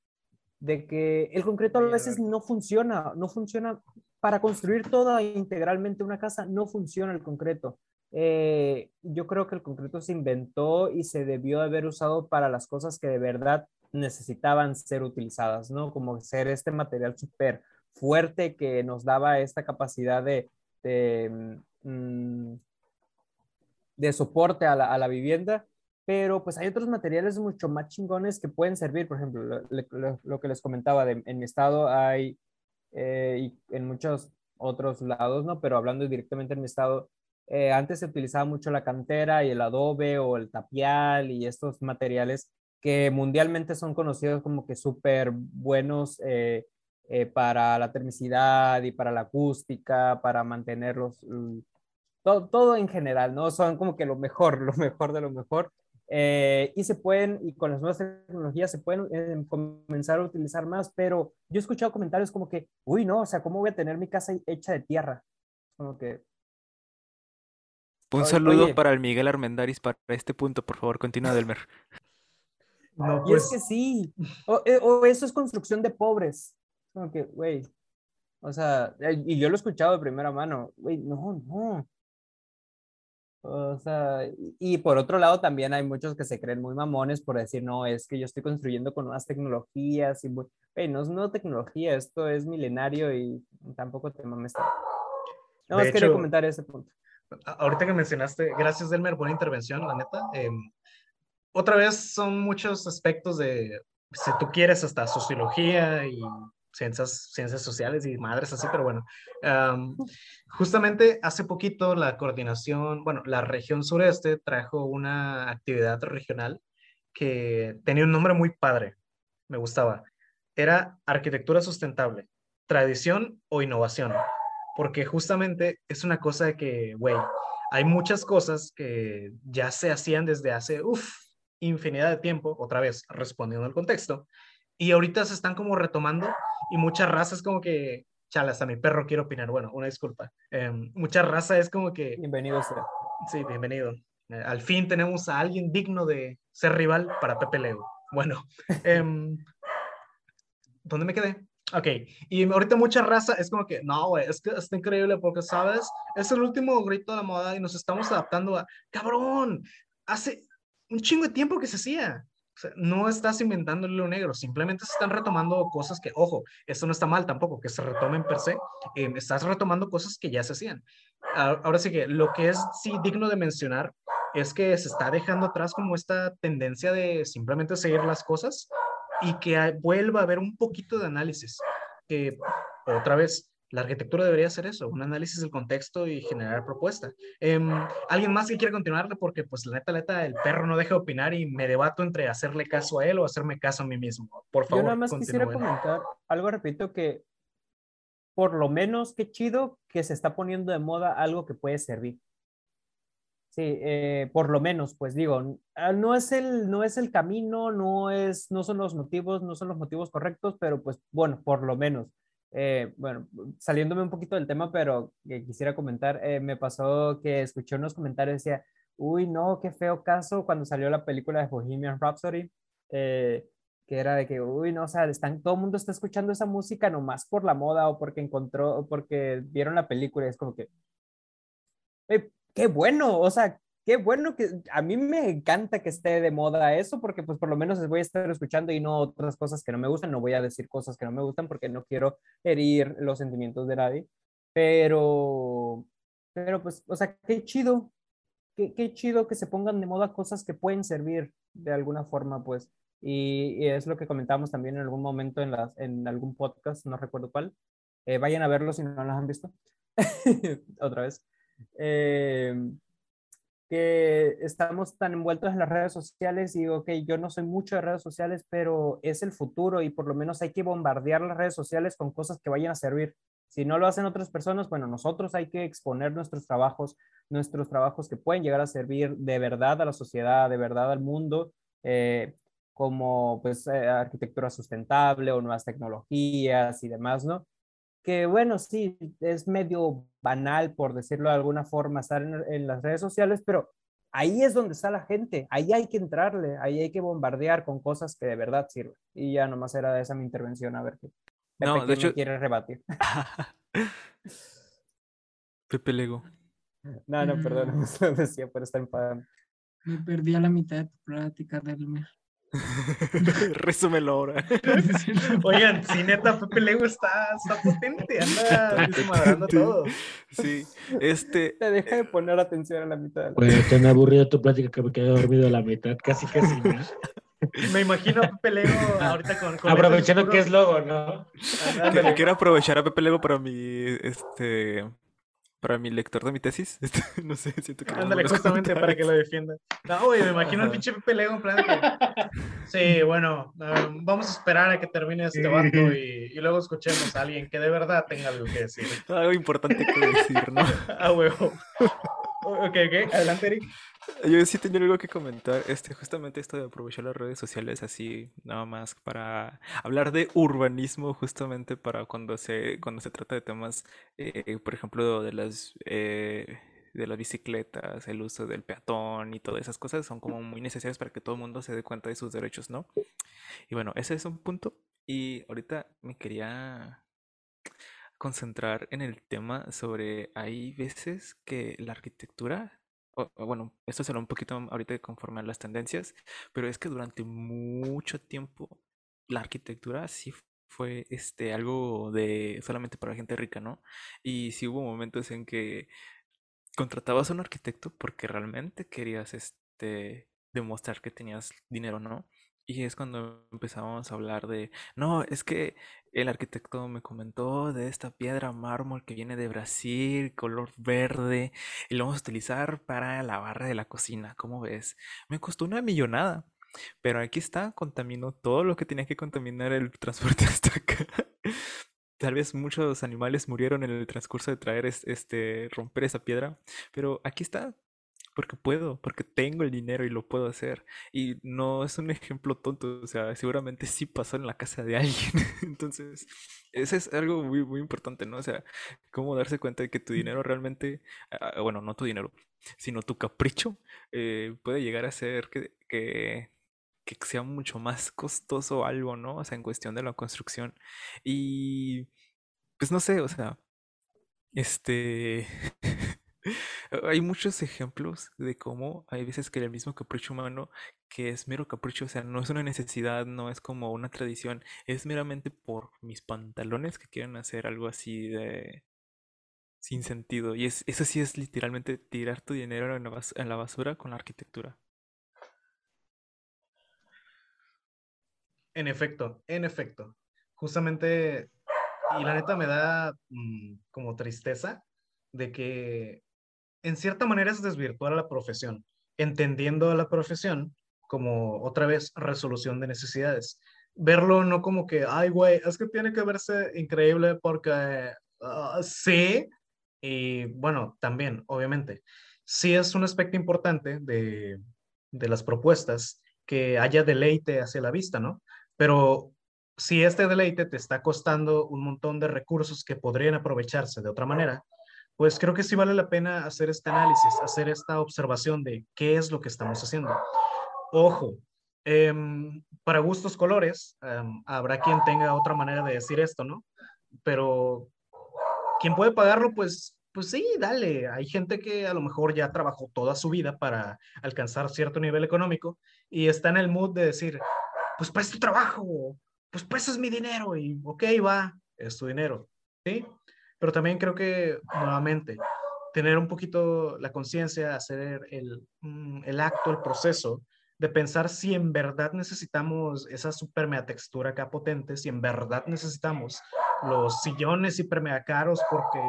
de que el concreto a veces no funciona, no funciona para construir toda integralmente una casa, no funciona el concreto. Eh, yo creo que el concreto se inventó y se debió haber usado para las cosas que de verdad necesitaban ser utilizadas, ¿no? Como ser este material súper fuerte que nos daba esta capacidad de, mm, de soporte a la, a la vivienda, pero pues hay otros materiales mucho más chingones que pueden servir, por ejemplo, lo, lo- lo que les comentaba, de, en mi estado hay, eh, y en muchos otros lados, ¿no? Pero hablando directamente en mi estado, eh, antes se utilizaba mucho la cantera y el adobe o el tapial y estos materiales que mundialmente son conocidos como que súper buenos eh, eh, para la termicidad y para la acústica, para mantenerlos, mm, todo, todo en general, ¿no? Son como que lo mejor, lo mejor de lo mejor. Eh, y se pueden, y con las nuevas tecnologías se pueden eh, comenzar a utilizar más, pero yo he escuchado comentarios como que, uy, no, o sea, ¿cómo voy a tener mi casa hecha de tierra? Como que, Un saludo oye. para el Miguel Armendáriz para este punto, por favor, continúa, Delmer. No, y es pues, que sí, o, eh, o eso es construcción de pobres. Como que, güey, o sea, y yo lo he escuchado de primera mano, güey, no, no. O sea, y, por otro lado también hay muchos que se creen muy mamones por decir, no, es que yo estoy construyendo con nuevas tecnologías y, güey, no es nueva tecnología, esto es milenario y tampoco te mames. No, más quería comentar ese punto. Ahorita que mencionaste, gracias Delmer, buena intervención, la neta. Em, otra vez son muchos aspectos de, si tú quieres, hasta sociología y ciencias, ciencias sociales y madres así, pero bueno. Am, justamente hace poquito la coordinación, bueno, la región sureste trajo una actividad regional que tenía un nombre muy padre, me gustaba. Era arquitectura sustentable, tradición o innovación, porque justamente es una cosa de que, güey, hay muchas cosas que ya se hacían desde hace, uff, infinidad de tiempo, otra vez respondiendo al contexto, y ahorita se están como retomando y muchas razas como que, chala, hasta mi perro quiere opinar, bueno, una disculpa, Em, mucha raza es como que, Bienvenido sea. sí, bienvenido, Eh, al fin tenemos a alguien digno de ser rival para Pepe Leo. Bueno, em, ¿dónde me quedé? Ok, y ahorita mucha raza es como que, no, güey, es que está increíble porque, ¿sabes? Es el último grito de la moda y nos estamos adaptando a, cabrón, hace un chingo de tiempo que se hacía. O sea, no estás inventando el hilo negro, simplemente se están retomando cosas que, ojo, esto no está mal tampoco, que se retomen per se, eh, estás retomando cosas que ya se hacían. Ahora sí que lo que es sí digno de mencionar es que se está dejando atrás como esta tendencia de simplemente seguir las cosas y que vuelva a haber un poquito de análisis. Que otra vez, la arquitectura debería ser eso, un análisis del contexto y generar propuesta. Em, ¿Alguien más que quiere continuarle? Porque pues la neta, la neta, el perro no deja de opinar y me debato entre hacerle caso a él o hacerme caso a mí mismo. Por favor, Yo nada más quisiera comentar algo, repito, que por lo menos qué chido que se está poniendo de moda algo que puede servir. Sí, eh, por lo menos, pues digo, ah, no es el, no es el camino, no, es, no son los motivos, no son los motivos correctos, pero pues bueno, por lo menos. Eh, bueno, saliéndome un poquito del tema, pero quisiera comentar, eh, me pasó que escuché unos comentarios, decía, uy, no, qué feo caso cuando salió la película de Bohemian Rhapsody, que era de que, uy, no, o sea, están, todo el mundo está escuchando esa música nomás por la moda o porque encontró, o porque vieron la película, es como que, "Eh, qué bueno, o sea, qué bueno que a mí me encanta que esté de moda eso, porque pues por lo menos voy a estar escuchando y no otras cosas que no me gustan, no voy a decir cosas que no me gustan porque no quiero herir los sentimientos de nadie, pero, pero pues, o sea, qué chido, qué, qué chido que se pongan de moda cosas que pueden servir de alguna forma, pues, y, y es lo que comentábamos también en algún momento en, las, en algún podcast, no recuerdo cuál, Eh, vayan a verlo si no los han visto, otra vez. Eh, que estamos tan envueltos en las redes sociales y digo, ok, yo no soy mucho de redes sociales, pero es el futuro y por lo menos hay que bombardear las redes sociales con cosas que vayan a servir. Si no lo hacen otras personas, bueno, nosotros hay que exponer nuestros trabajos, nuestros trabajos que pueden llegar a servir de verdad a la sociedad, de verdad al mundo, eh, como pues eh, arquitectura sustentable o nuevas tecnologías y demás, ¿no? Que bueno, sí, es medio banal, por decirlo de alguna forma, estar en, en, las redes sociales, pero ahí es donde está la gente, ahí hay que entrarle, ahí hay que bombardear con cosas que de verdad sirven. Y ya nomás era esa mi intervención, a ver qué no, Pepe de hecho... quiere rebatir. Pepe Lego. No, no, perdón, lo decía, pero está enfadado. Me perdí a la mitad de tu plática, Delmer. Resúmelo ahora. Oigan, si neta, Pepe Lego está, está potente, anda desmadrando todo. Sí, este. Te deja de poner atención a la mitad. De la... Pues tan aburrido tu plática que me quedé dormido a la mitad, casi casi. ¿no? Me imagino a Pepe Lego ahorita con. con Aprovechando que es logo, ¿no? Que quiero aprovechar a Pepe Lego para mi. Este para mi lector de mi tesis. no sé, siento que... Ándale, justamente para que lo defienda. No, güey, me imagino el pinche Pepe Lego en plan que... Sí, bueno, um, vamos a esperar a que termine este vato y, y, luego escuchemos a alguien que de verdad tenga algo que decir. Algo importante que decir, ¿no? ah, huevo. Ok, ok, adelante, Eric. Yo sí tenía algo que comentar, este, justamente esto de aprovechar las redes sociales así, nada más para hablar de urbanismo, justamente para cuando se, cuando se trata de temas, eh, por ejemplo, de las, eh, de las bicicletas, el uso del peatón y todas esas cosas son como muy necesarias para que todo el mundo se dé cuenta de sus derechos, ¿no? Y bueno, ese es un punto. Y ahorita me quería concentrar en el tema sobre, hay veces que la arquitectura bueno, esto será un poquito ahorita conforme a las tendencias, pero es que durante mucho tiempo la arquitectura sí fue este algo de solamente para gente rica, ¿no? Y sí hubo momentos en que contratabas a un arquitecto porque realmente querías este demostrar que tenías dinero, ¿no? Y es cuando empezábamos a hablar de, no, es que el arquitecto me comentó de esta piedra mármol que viene de Brasil, color verde, y lo vamos a utilizar para la barra de la cocina. ¿Cómo ves? Me costó una millonada, pero aquí está, contaminó todo lo que tenía que contaminar el transporte hasta acá. Tal vez muchos animales murieron en el transcurso de traer este, romper esa piedra, pero aquí está, porque puedo, porque tengo el dinero y lo puedo hacer. Y no es un ejemplo tonto, o sea, seguramente sí pasó en la casa de alguien. Entonces, ese es algo muy, muy importante, ¿no? O sea, cómo darse cuenta de que tu dinero realmente, uh, bueno, no tu dinero, sino tu capricho, eh, puede llegar a ser que, que, que sea mucho más costoso algo, ¿no? O sea, en cuestión de la construcción. Y, pues no sé, o sea, este... Hay muchos ejemplos de cómo hay veces que el mismo capricho humano, que es mero capricho, o sea, no es una necesidad, no es como una tradición, es meramente por mis pantalones que quieren hacer algo así de sin sentido. Y es, eso sí es literalmente tirar tu dinero en la, basura con la arquitectura. En efecto, en efecto. Justamente y la neta me da mm, como tristeza de que en cierta manera es desvirtuar a la profesión, entendiendo a la profesión como otra vez resolución de necesidades. Verlo no como que, ay, güey, es que tiene que verse increíble porque ah, sí, y bueno, también, obviamente, sí es un aspecto importante de, de las propuestas que haya deleite hacia la vista, ¿no? Pero si este deleite te está costando un montón de recursos que podrían aprovecharse de otra manera, pues creo que sí vale la pena hacer este análisis, hacer esta observación de qué es lo que estamos haciendo. Ojo, em, para gustos colores, em, habrá quien tenga otra manera de decir esto, ¿no? Pero quien puede pagarlo, pues, pues sí, dale. Hay gente que a lo mejor ya trabajó toda su vida para alcanzar cierto nivel económico y está en el mood de decir, pues para este trabajo, pues es mi dinero y ok, va, es tu dinero, ¿sí? Pero también creo que, nuevamente, tener un poquito la conciencia, hacer el, mm, el acto, el proceso de pensar si en verdad necesitamos esa super mega textura acá potente, si en verdad necesitamos los sillones hiper caros porque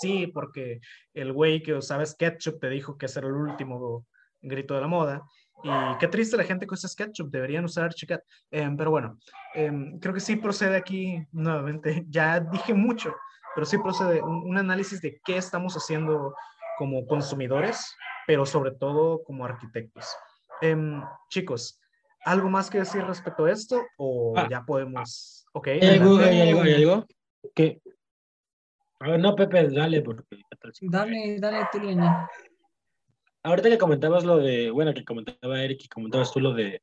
sí, porque el güey que usaba SketchUp te dijo que ese el último grito de la moda. Y qué triste la gente con ese SketchUp, deberían usar Archicad. Em, pero bueno, em, creo que sí procede aquí nuevamente. Ya dije mucho, pero sí procede un, un análisis de qué estamos haciendo como consumidores, pero sobre todo como arquitectos. Em, chicos, ¿algo más que decir respecto a esto o Ah. ya podemos? Ok. ¿Hay algo, hay algo, hay algo? ¿Qué? A ver, no, Pepe, dale, porque... ¿qué tal si- Dale, dale tú, Lenin. Ahorita que comentabas lo de, bueno, que comentaba Eric y comentabas tú lo de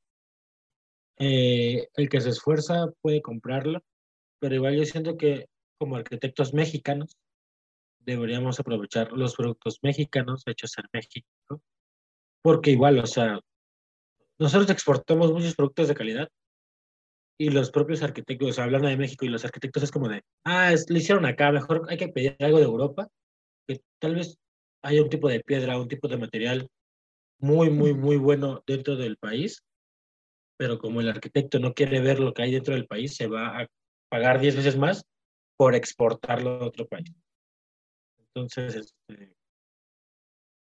eh, el que se esfuerza puede comprarlo, pero igual yo siento que como arquitectos mexicanos deberíamos aprovechar los productos mexicanos hechos en México, porque igual, o sea, nosotros exportamos muchos productos de calidad y los propios arquitectos, o sea, hablando de México y los arquitectos es como de, ah, es, lo hicieron acá, mejor hay que pedir algo de Europa, que tal vez haya un tipo de piedra, un tipo de material muy, muy, muy bueno dentro del país, pero como el arquitecto no quiere ver lo que hay dentro del país, se va a pagar 10 veces más por exportarlo a otro país. Entonces, este,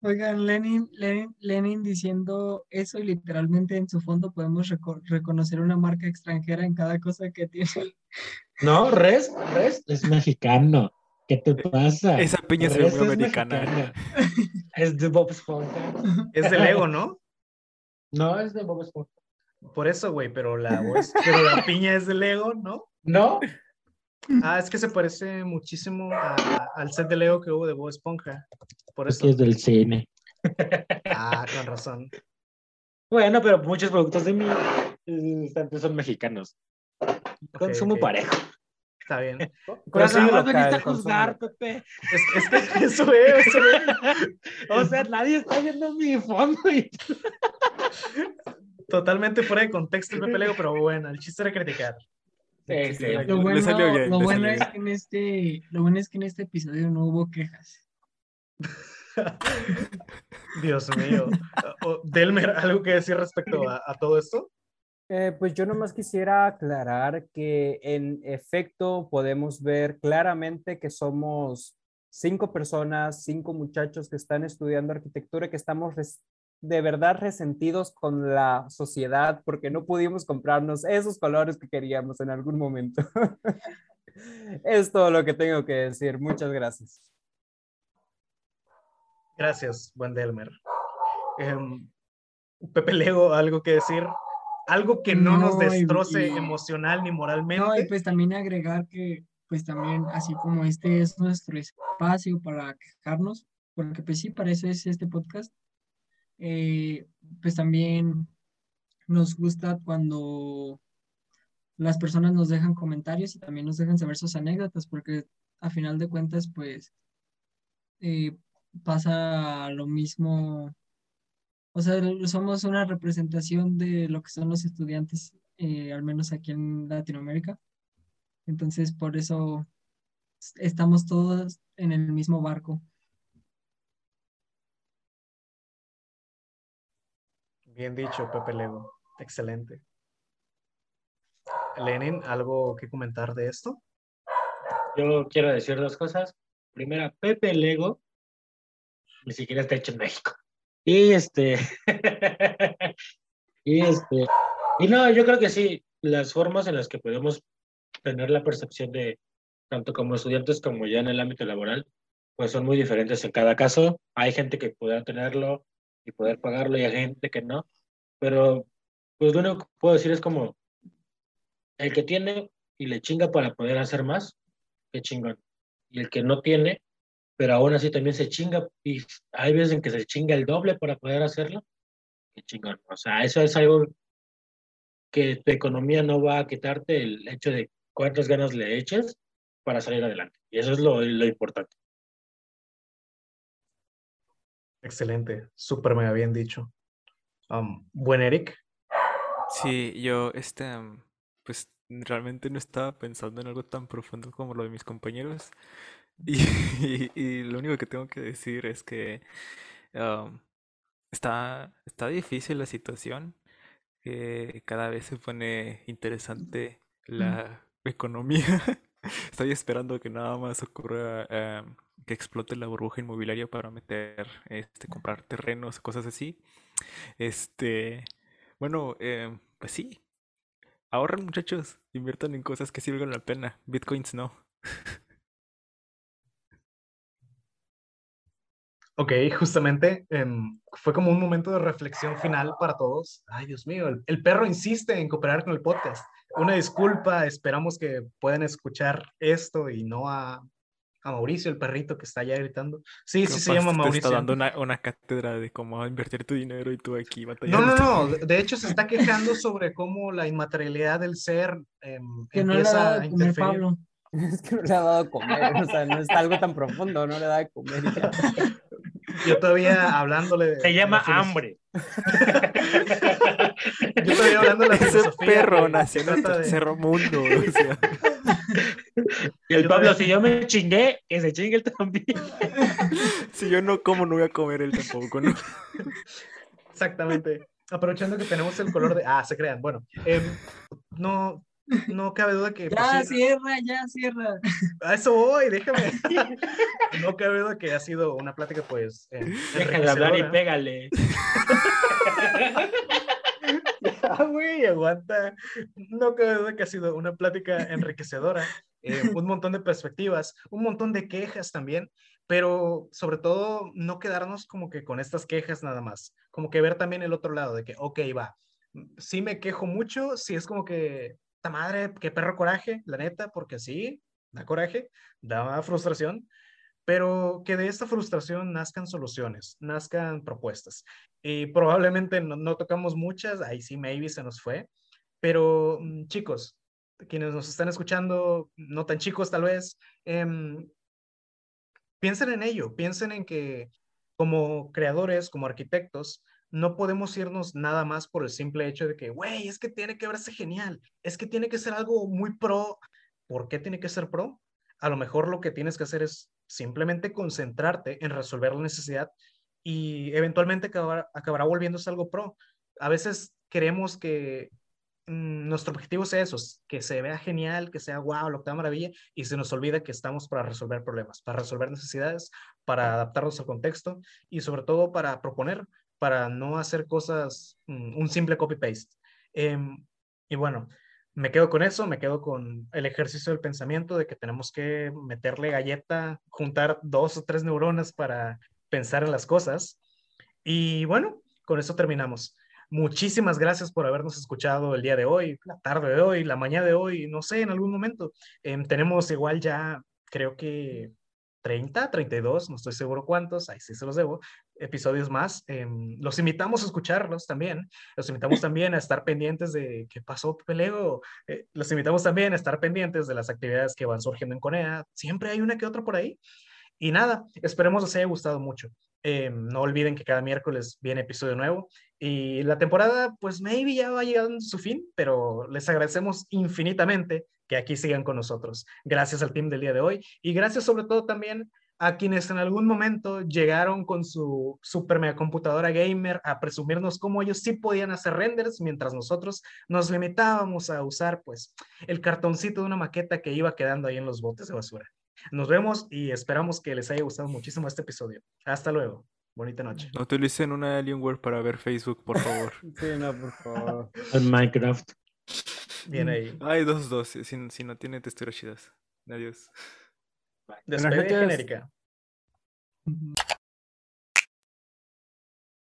Oigan, Lenin, Lenin, Lenin diciendo eso y literalmente en su fondo podemos reco- reconocer una marca extranjera en cada cosa que tiene. no, Res, Res es mexicano. ¿Qué te pasa? Esa piña se ve Res muy es americana. mexicana. Es de Bob Esponja. Es de Lego, ¿no? No, es de Bob Esponja. Por eso, güey, pero la, pero la piña es de Lego, ¿no? No, Ah, es que se parece muchísimo a- al set de Lego que hubo de Bob Esponja. Por es eso. que es del cine. Ah, con razón. Bueno, pero muchos productos de mi instante son mexicanos. Consumo parejo. Está bien. Más local, veniste a juzgar. Pepe. Es, es que eso es, eso es. O sea, nadie está viendo mi fondo y Totalmente fuera de contexto el Pepe Lego, pero bueno, el chiste era criticar. Le- Lo bueno, salió bien, lo le bueno salió es que en este, lo bueno es que en este episodio no hubo quejas. Dios mío. Delmer, ¿algo que decir respecto a, a todo esto? Eh, pues yo nomás quisiera aclarar que en efecto podemos ver claramente que somos cinco personas, cinco muchachos que están estudiando arquitectura, que estamos de verdad resentidos con la sociedad porque no pudimos comprarnos esos colores que queríamos en algún momento. es todo lo que tengo que decir. Muchas gracias. Gracias, buen Delmer. Em, Pepe Lego, ¿algo que decir? Algo que no, nos No, destroce y- emocional ni moralmente. No, y pues también agregar que, pues también, así como este es nuestro espacio para quejarnos, porque pues sí, para eso es este podcast, eh, pues también nos gusta cuando las personas nos dejan comentarios y también nos dejan saber sus anécdotas, porque a final de cuentas, pues eh, pasa lo mismo. O sea, somos una representación de lo que son los estudiantes, eh, al menos aquí en Latinoamérica. Entonces, por eso estamos todos en el mismo barco. Bien dicho, Pepe Lego. Excelente. Lenin, ¿algo que comentar de esto? yo quiero decir dos cosas. Primera, Pepe Lego ni siquiera está hecho en México. Y este, y este, y no, yo creo que sí, las formas en las que podemos tener la percepción de, tanto como estudiantes como ya en el ámbito laboral, pues son muy diferentes en cada caso. Hay gente que pueda tenerlo y poder pagarlo y hay gente que no, pero pues lo único que puedo decir es como el que tiene y le chinga para poder hacer más, qué chingón. Y el que no tiene, pero aún así también se chinga y hay veces en que se chinga el doble para poder hacerlo, qué chingón. O sea, eso es algo que tu economía no va a quitarte el hecho de cuántas ganas le eches para salir adelante. Y eso es lo, lo importante. Excelente, súper mega bien dicho. Um, buen Eric. Sí, yo, este, pues realmente no estaba pensando en algo tan profundo como lo de mis compañeros. Y, y- lo único que tengo que decir es que um, está, está difícil la situación, que cada vez se pone interesante la economía. Estoy esperando que nada más ocurra em, que explote la burbuja inmobiliaria para meter, este, comprar terrenos, cosas así. Este, bueno, em, pues sí, ahorren muchachos, inviertan en cosas que sí la pena. Bitcoins no. Ok, justamente em, fue como un momento de reflexión final para todos. Ay, Dios mío, el perro insiste en cooperar con el podcast. Una disculpa, esperamos que puedan escuchar esto y no a, a Mauricio, el perrito que está allá gritando. Sí, sí, se llama te Mauricio. está dando una, una cátedra de cómo invertir tu dinero y tú aquí No, batallando. no, no. De de hecho, se está quejando sobre cómo la inmaterialidad del ser em, Que no le ha empieza dado a de comer interferir. Pablo. Es que no le ha dado de comer, o sea, no es algo tan profundo, no le da de comer. y ya. Yo todavía hablándole. de- Se llama hambre. Yo todavía hablando de la Ese perro nació en de- tercer mundo. o sea. Y el Yo Pablo, todavía- si yo me chingué, que se chingue él también. si yo no como, no voy a comer él tampoco, ¿no? Exactamente. Aprovechando que tenemos el color de. Ah, se crean. Bueno, em, no, no cabe duda que. pues, Ya, sí, cierra, ya, cierra. a eso voy, déjame. No cabe duda que ha sido una plática, pues. hablar y pégale. Ah, güey, aguanta. No cabe duda que ha sido una plática enriquecedora, eh, un montón de perspectivas, un montón de quejas también, pero sobre todo no quedarnos como que con estas quejas nada más, como que ver también el otro lado de que, ok, va, sí me quejo mucho, sí es como que, madre, qué perro coraje, la neta, porque sí, da coraje, da frustración, pero que de esta frustración nazcan soluciones, nazcan propuestas. Y probablemente no, tocamos muchas, ahí sí, maybe se nos fue, pero mm, chicos, quienes nos están escuchando, no tan chicos tal vez, em, piensen en ello, piensen en que como creadores, como arquitectos, no podemos irnos nada más por el simple hecho de que, güey, es que tiene que verse genial, es que tiene que ser algo muy pro. ¿Por qué tiene que ser pro? A lo mejor lo que tienes que hacer es simplemente concentrarte en resolver la necesidad y eventualmente acabar- acabará volviéndose algo pro. A veces queremos que mm, nuestro objetivo sea eso, que se vea genial, que sea wow, que da maravilla, y se nos olvida que estamos para resolver problemas, para resolver necesidades, para adaptarnos al contexto y sobre todo para proponer, para no hacer cosas, mm, un simple copy-paste. Em, y bueno, me quedo con eso, me quedo con el ejercicio del pensamiento de que tenemos que meterle galleta, juntar dos o tres neuronas para pensar en las cosas. Y bueno, con eso terminamos. Muchísimas gracias por habernos escuchado el día de hoy, la tarde de hoy, la mañana de hoy, no sé, en algún momento. Em, tenemos igual ya, creo que 30, 32, no estoy seguro cuántos, ahí sí se los debo, episodios más. Em, los invitamos a escucharlos también. Los invitamos también a estar pendientes de qué pasó, Pepe Lego. Eh, los invitamos también a estar pendientes de las actividades que van surgiendo en Conea. Siempre hay una que otra por ahí. Y nada, esperemos les haya gustado mucho. Eh, no olviden que cada miércoles viene episodio nuevo y la temporada, pues maybe ya va llegando a su fin, pero les agradecemos infinitamente que aquí sigan con nosotros. Gracias al team del día de hoy y gracias sobre todo también a quienes en algún momento llegaron con su super mega computadora gamer a presumirnos cómo ellos sí podían hacer renders mientras nosotros nos limitábamos a usar pues el cartoncito de una maqueta que iba quedando ahí en los botes de basura. Nos vemos y esperamos que les haya gustado muchísimo este episodio. Hasta luego. Bonita noche. No utilicen una Alienware para ver Facebook, por favor. Sí, no, por favor. En Minecraft. Bien ahí. Hay dos, dos, si, si no tiene texturas chidas. Adiós. Despedida genérica.